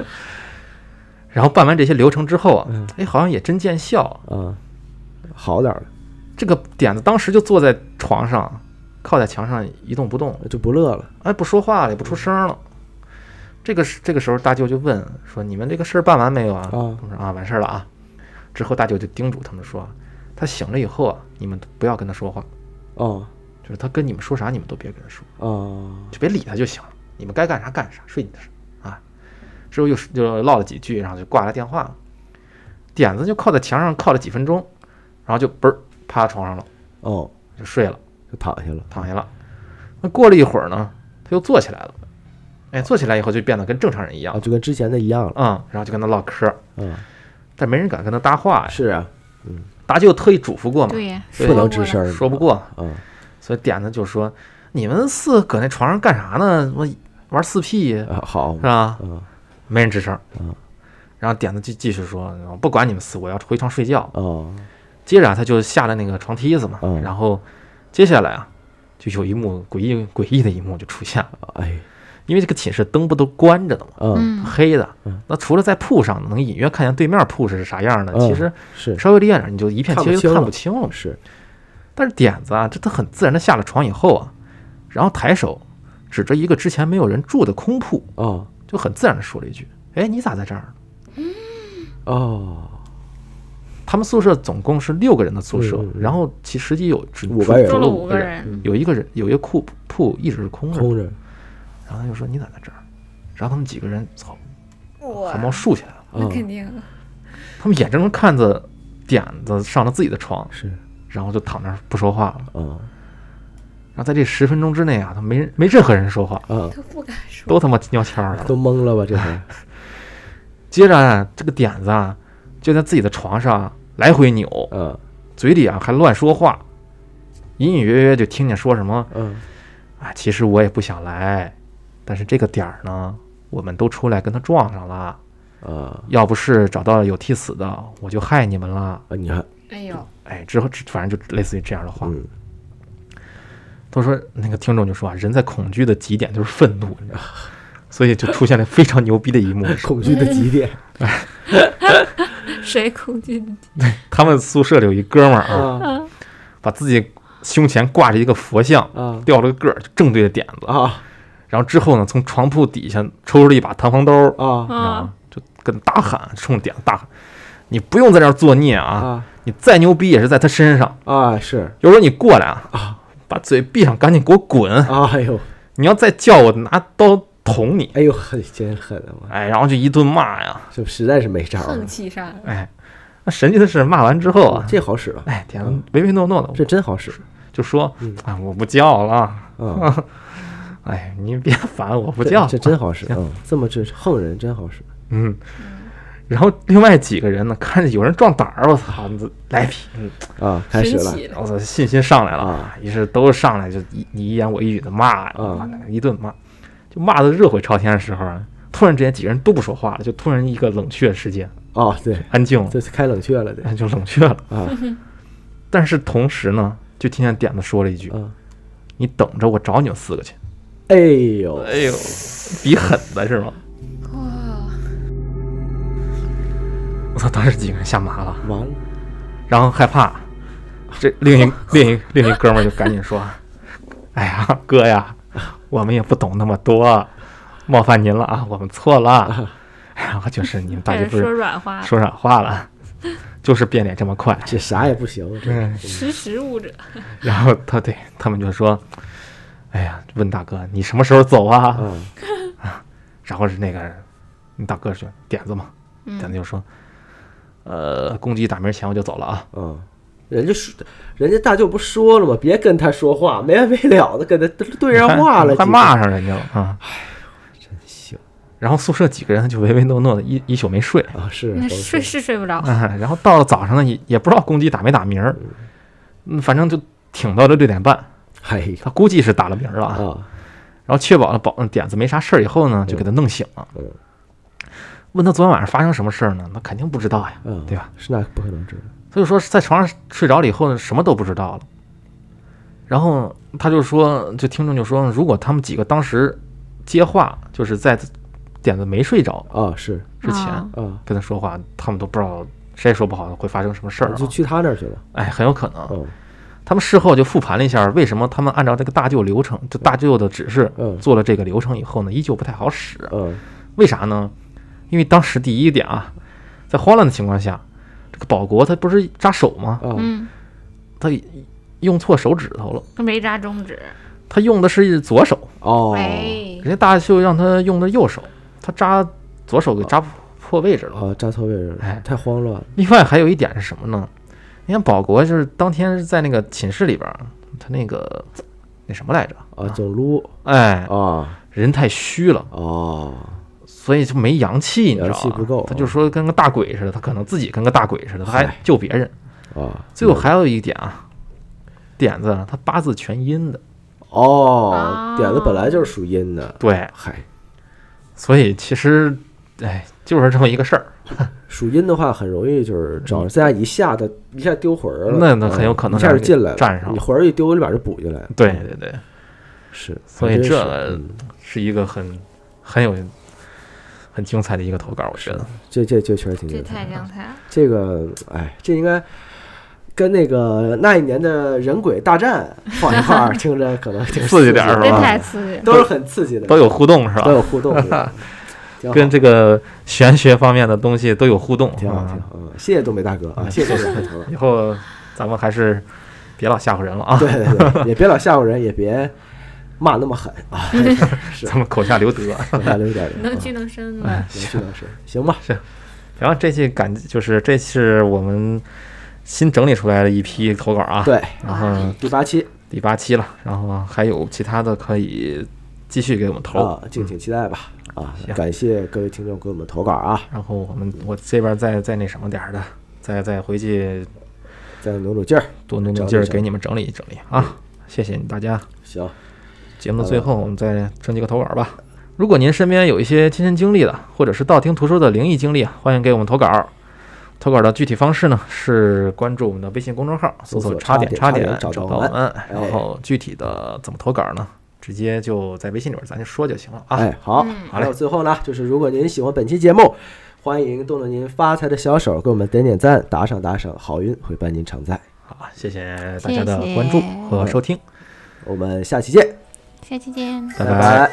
然后办完这些流程之后啊嗯，哎，好像也真见效。啊，好点儿了，这个点子当时就坐在床上，靠在墙上一动不动，就不乐了，哎，不说话了，也不出声了。这个时这个时候，大舅就问说：“你们这个事儿办完没有啊？”啊他们说：“啊，完事儿了啊。”之后大舅就叮嘱他们说：“他醒了以后啊，你们不要跟他说话，哦就是他跟你们说啥，你们都别跟他说，哦，就别理他就行了。你们该干啥干啥，睡你的事啊。”之后又是就唠了几句，然后就挂了电话了。点子就靠在墙上靠了几分钟，然后就嘣儿趴床上了，哦，就睡了。就躺下了，躺下了。那过了一会儿呢，他又坐起来了。哎，坐起来以后就变得跟正常人一样啊，，就跟之前的一样了，嗯，然后就跟他唠嗑，嗯，但没人敢跟他搭话呀。是啊，嗯大舅特意嘱咐过嘛，对呀，不能吱声儿，说不过，嗯，所以点子就说：“你们四搁那床上干啥呢？我玩四 P 是啊好，吧嗯？”没人吱声嗯。然后点子就继续说：“我不管你们四，我要回床睡觉。哦，”接着啊，他就下了那个床梯子嘛，嗯然后接下来啊，就有一幕诡异诡异的一幕就出现了，哎，因为这个寝室灯不都关着的嘛。嗯，嗯，黑的嗯，那除了在铺上能隐约看见对面铺是啥样的，嗯其实是。稍微离远点你就一片漆黑看不清了。是，但是点子啊，这他很自然的下了床以后啊，然后抬手指着一个之前没有人住的空铺，哦。就很自然的说了一句：“哎，你咋在这儿？呢哦，？”他们宿舍总共是六个人的宿舍，然后其实际有只住了五个人，嗯有一个人有一个库铺一直是空着，空着，然后他就说：“你咋在这儿？”然后他们几个人操，哇汗毛竖起来了，啊，那肯定，他们眼睁睁看着点子上了自己的床，是，然后就躺那儿不说话了。嗯然后在这十分钟之内啊，他没人没任何人说话，嗯，都不敢说。都他妈尿签儿了。都懵了吧？这是，接着啊，这个点子啊，就在自己的床上来回扭，嗯嘴里啊还乱说话，隐隐约约就听见说什么嗯啊，其实我也不想来，但是这个点儿呢，我们都出来跟他撞上了，啊要不是找到了有替死的，我就害你们了。啊，你看，哎呦，哎，之后反正就类似于这样的话。嗯都说那个听众就说啊，人在恐惧的极点就是愤怒，你知道 所以就出现了非常牛逼的一幕。恐惧的极点谁恐惧的？他们宿舍里有一哥们儿啊，啊把自己胸前挂着一个佛像，啊吊了个个儿，就正对着点子。啊然后之后呢，从床铺底下抽出了一把弹簧刀，啊啊，就跟大喊，冲着点子大喊：“你不用在这儿作孽啊！啊你再牛逼也是在他身上。啊是有时候你过来啊，啊，把嘴闭上，赶紧给我滚！哎呦你要再叫我拿刀捅你！”哎呦，狠真狠啊！哎，然后就一顿骂呀，就实在是没招儿横气哎，那神奇的是，骂完之后啊，这好使了，哎，点子唯唯诺诺的，这真好使就说嗯啊，我不叫了，啊！哎，你别 烦，我不叫了，这真好使，嗯，这么这横人真好使，嗯。然后另外几个人呢，看见有人壮胆儿，我操，这来皮，嗯，啊，开始了我操，信心上来了啊！于是都上来就一你一言我一语的骂呀，啊一顿骂，就骂的热火朝天的时候啊，突然之间几个人都不说话了，就突然一个冷却时间，啊，对，安静了，这是开冷却了得哎就冷却了。啊 但是同时呢，就听见点子说了一句啊！：“嗯你等着，我找你们四个去。哎呦，”哎呦，比狠的是吗？哇，我操！当时几个人吓麻了，完了，然后害怕。这另一 另一另一哥们儿就赶紧说：“哎呀，哥呀，我们也不懂那么多，冒犯您了啊，我们错了。”然后就是你们大家不是软话了，说软话了，就是变脸这么快。这啥也不行，这嗯，识时务者，然后他对他们就说：“哎呀，问大哥你什么时候走啊？”啊 然后是那个你大哥说点子嘛，点子嗯，就说：“呃，公鸡打鸣前我就走了啊。嗯！人家说，人家大舅不说了吗？别跟他说话，没完没了的跟他对上话了，快骂上人家了啊！行然后宿舍几个人就唯唯诺诺的一一宿没睡，啊，是那睡是睡不着，啊，然后到了早上呢也也不知道公鸡打没打鸣儿，嗯，反正就挺到了六点半，哎 他估计是打了鸣儿了啊。啊，然后确保了保点子没啥事儿以后呢，就给他弄醒了嗯。问他昨天晚上发生什么事儿呢？他肯定不知道呀，嗯，对吧？是那不可能知道，他就说在床上睡着了以后呢，什么都不知道了。然后他就说，就听众就说，如果他们几个当时接话，就是在点子没睡着啊，是之前啊啊，跟他说话，他们都不知道，谁也说不好会发生什么事儿啊。就去他那儿去了，哎，很有可能。嗯他们事后就复盘了一下，为什么他们按照这个大舅流程，就大舅的指示嗯。做了这个流程以后呢，依旧不太好使。嗯。为啥呢？因为当时第一点啊，在慌乱的情况下，这个保国他不是扎手吗？啊嗯，他用错手指头了，他没扎中指，他用的是左手，哦，哎人，家大舅让他用的右手，他扎左手给扎破位置了。啊，扎错位置了哎，太慌乱了，另外还有一点是什么呢？你看保国就是当天是在那个寝室里边儿，他那个那什么来着？啊，走路哎，啊，人太虚了，哦，所以就没阳气，你知道吧？阳气不够他就说跟个大鬼似的，他可能自己跟个大鬼似的，他还救别人。啊，最后还有一点啊，点子他八字全阴的，哦，点子本来就是属阴的，对，嗨，所以其实，哎，就是这么一个事儿。属阴的话很容易就是找这样一下的，一下丢魂儿了，那那很有可能一下就进来了，站上了你魂儿一丢，立马就补进来了，对对对，是，所以这嗯是一个很很有很精彩的一个投稿，我觉得。这这这确实挺精彩的太精彩了，这个，哎，这应该跟那个那一年的人鬼大战放一块儿，听着可能挺刺激点儿是吧太刺激了，都是很刺激的，都有互动是吧？都有互动，跟这个玄学方面的东西都有互动，挺好，啊挺好。嗯，谢谢东北大哥啊，谢谢东北大哥。以后咱们还是别老吓唬人了啊，对对对，也别老吓唬人，也别骂那么狠啊，是咱们口下留德。大留一点人，能啊屈能伸哎吗？能屈能伸，行吧？行然后这期感就是这是我们新整理出来的一批投稿啊，对，然后第八期第八期了，然后还有其他的可以继续给我们投。啊，敬请期待吧。啊，感谢各位听众给我们投稿啊，然后我们我这边再再那什么点儿的，再再回去再努努劲儿。多努努劲儿给你们整理整理啊！谢谢大家。行，节目的最后，我们再征集个投稿吧。如果您身边有一些亲身经历的，或者是道听途说的灵异经历啊，欢迎给我们投稿。投稿的具体方式呢是关注我们的微信公众号，搜索“搜索插点插点点”找到我们然后具体的怎么投稿呢？直接就在微信里边咱就说就行了啊。哎，好，嗯。好嘞。还有最后呢，就是如果您喜欢本期节目，欢迎动动您发财的小手，给我们点点赞，打赏打赏，好运会伴您常在。好，谢谢大家的关注和收听，我们下期见，下期见。拜。拜拜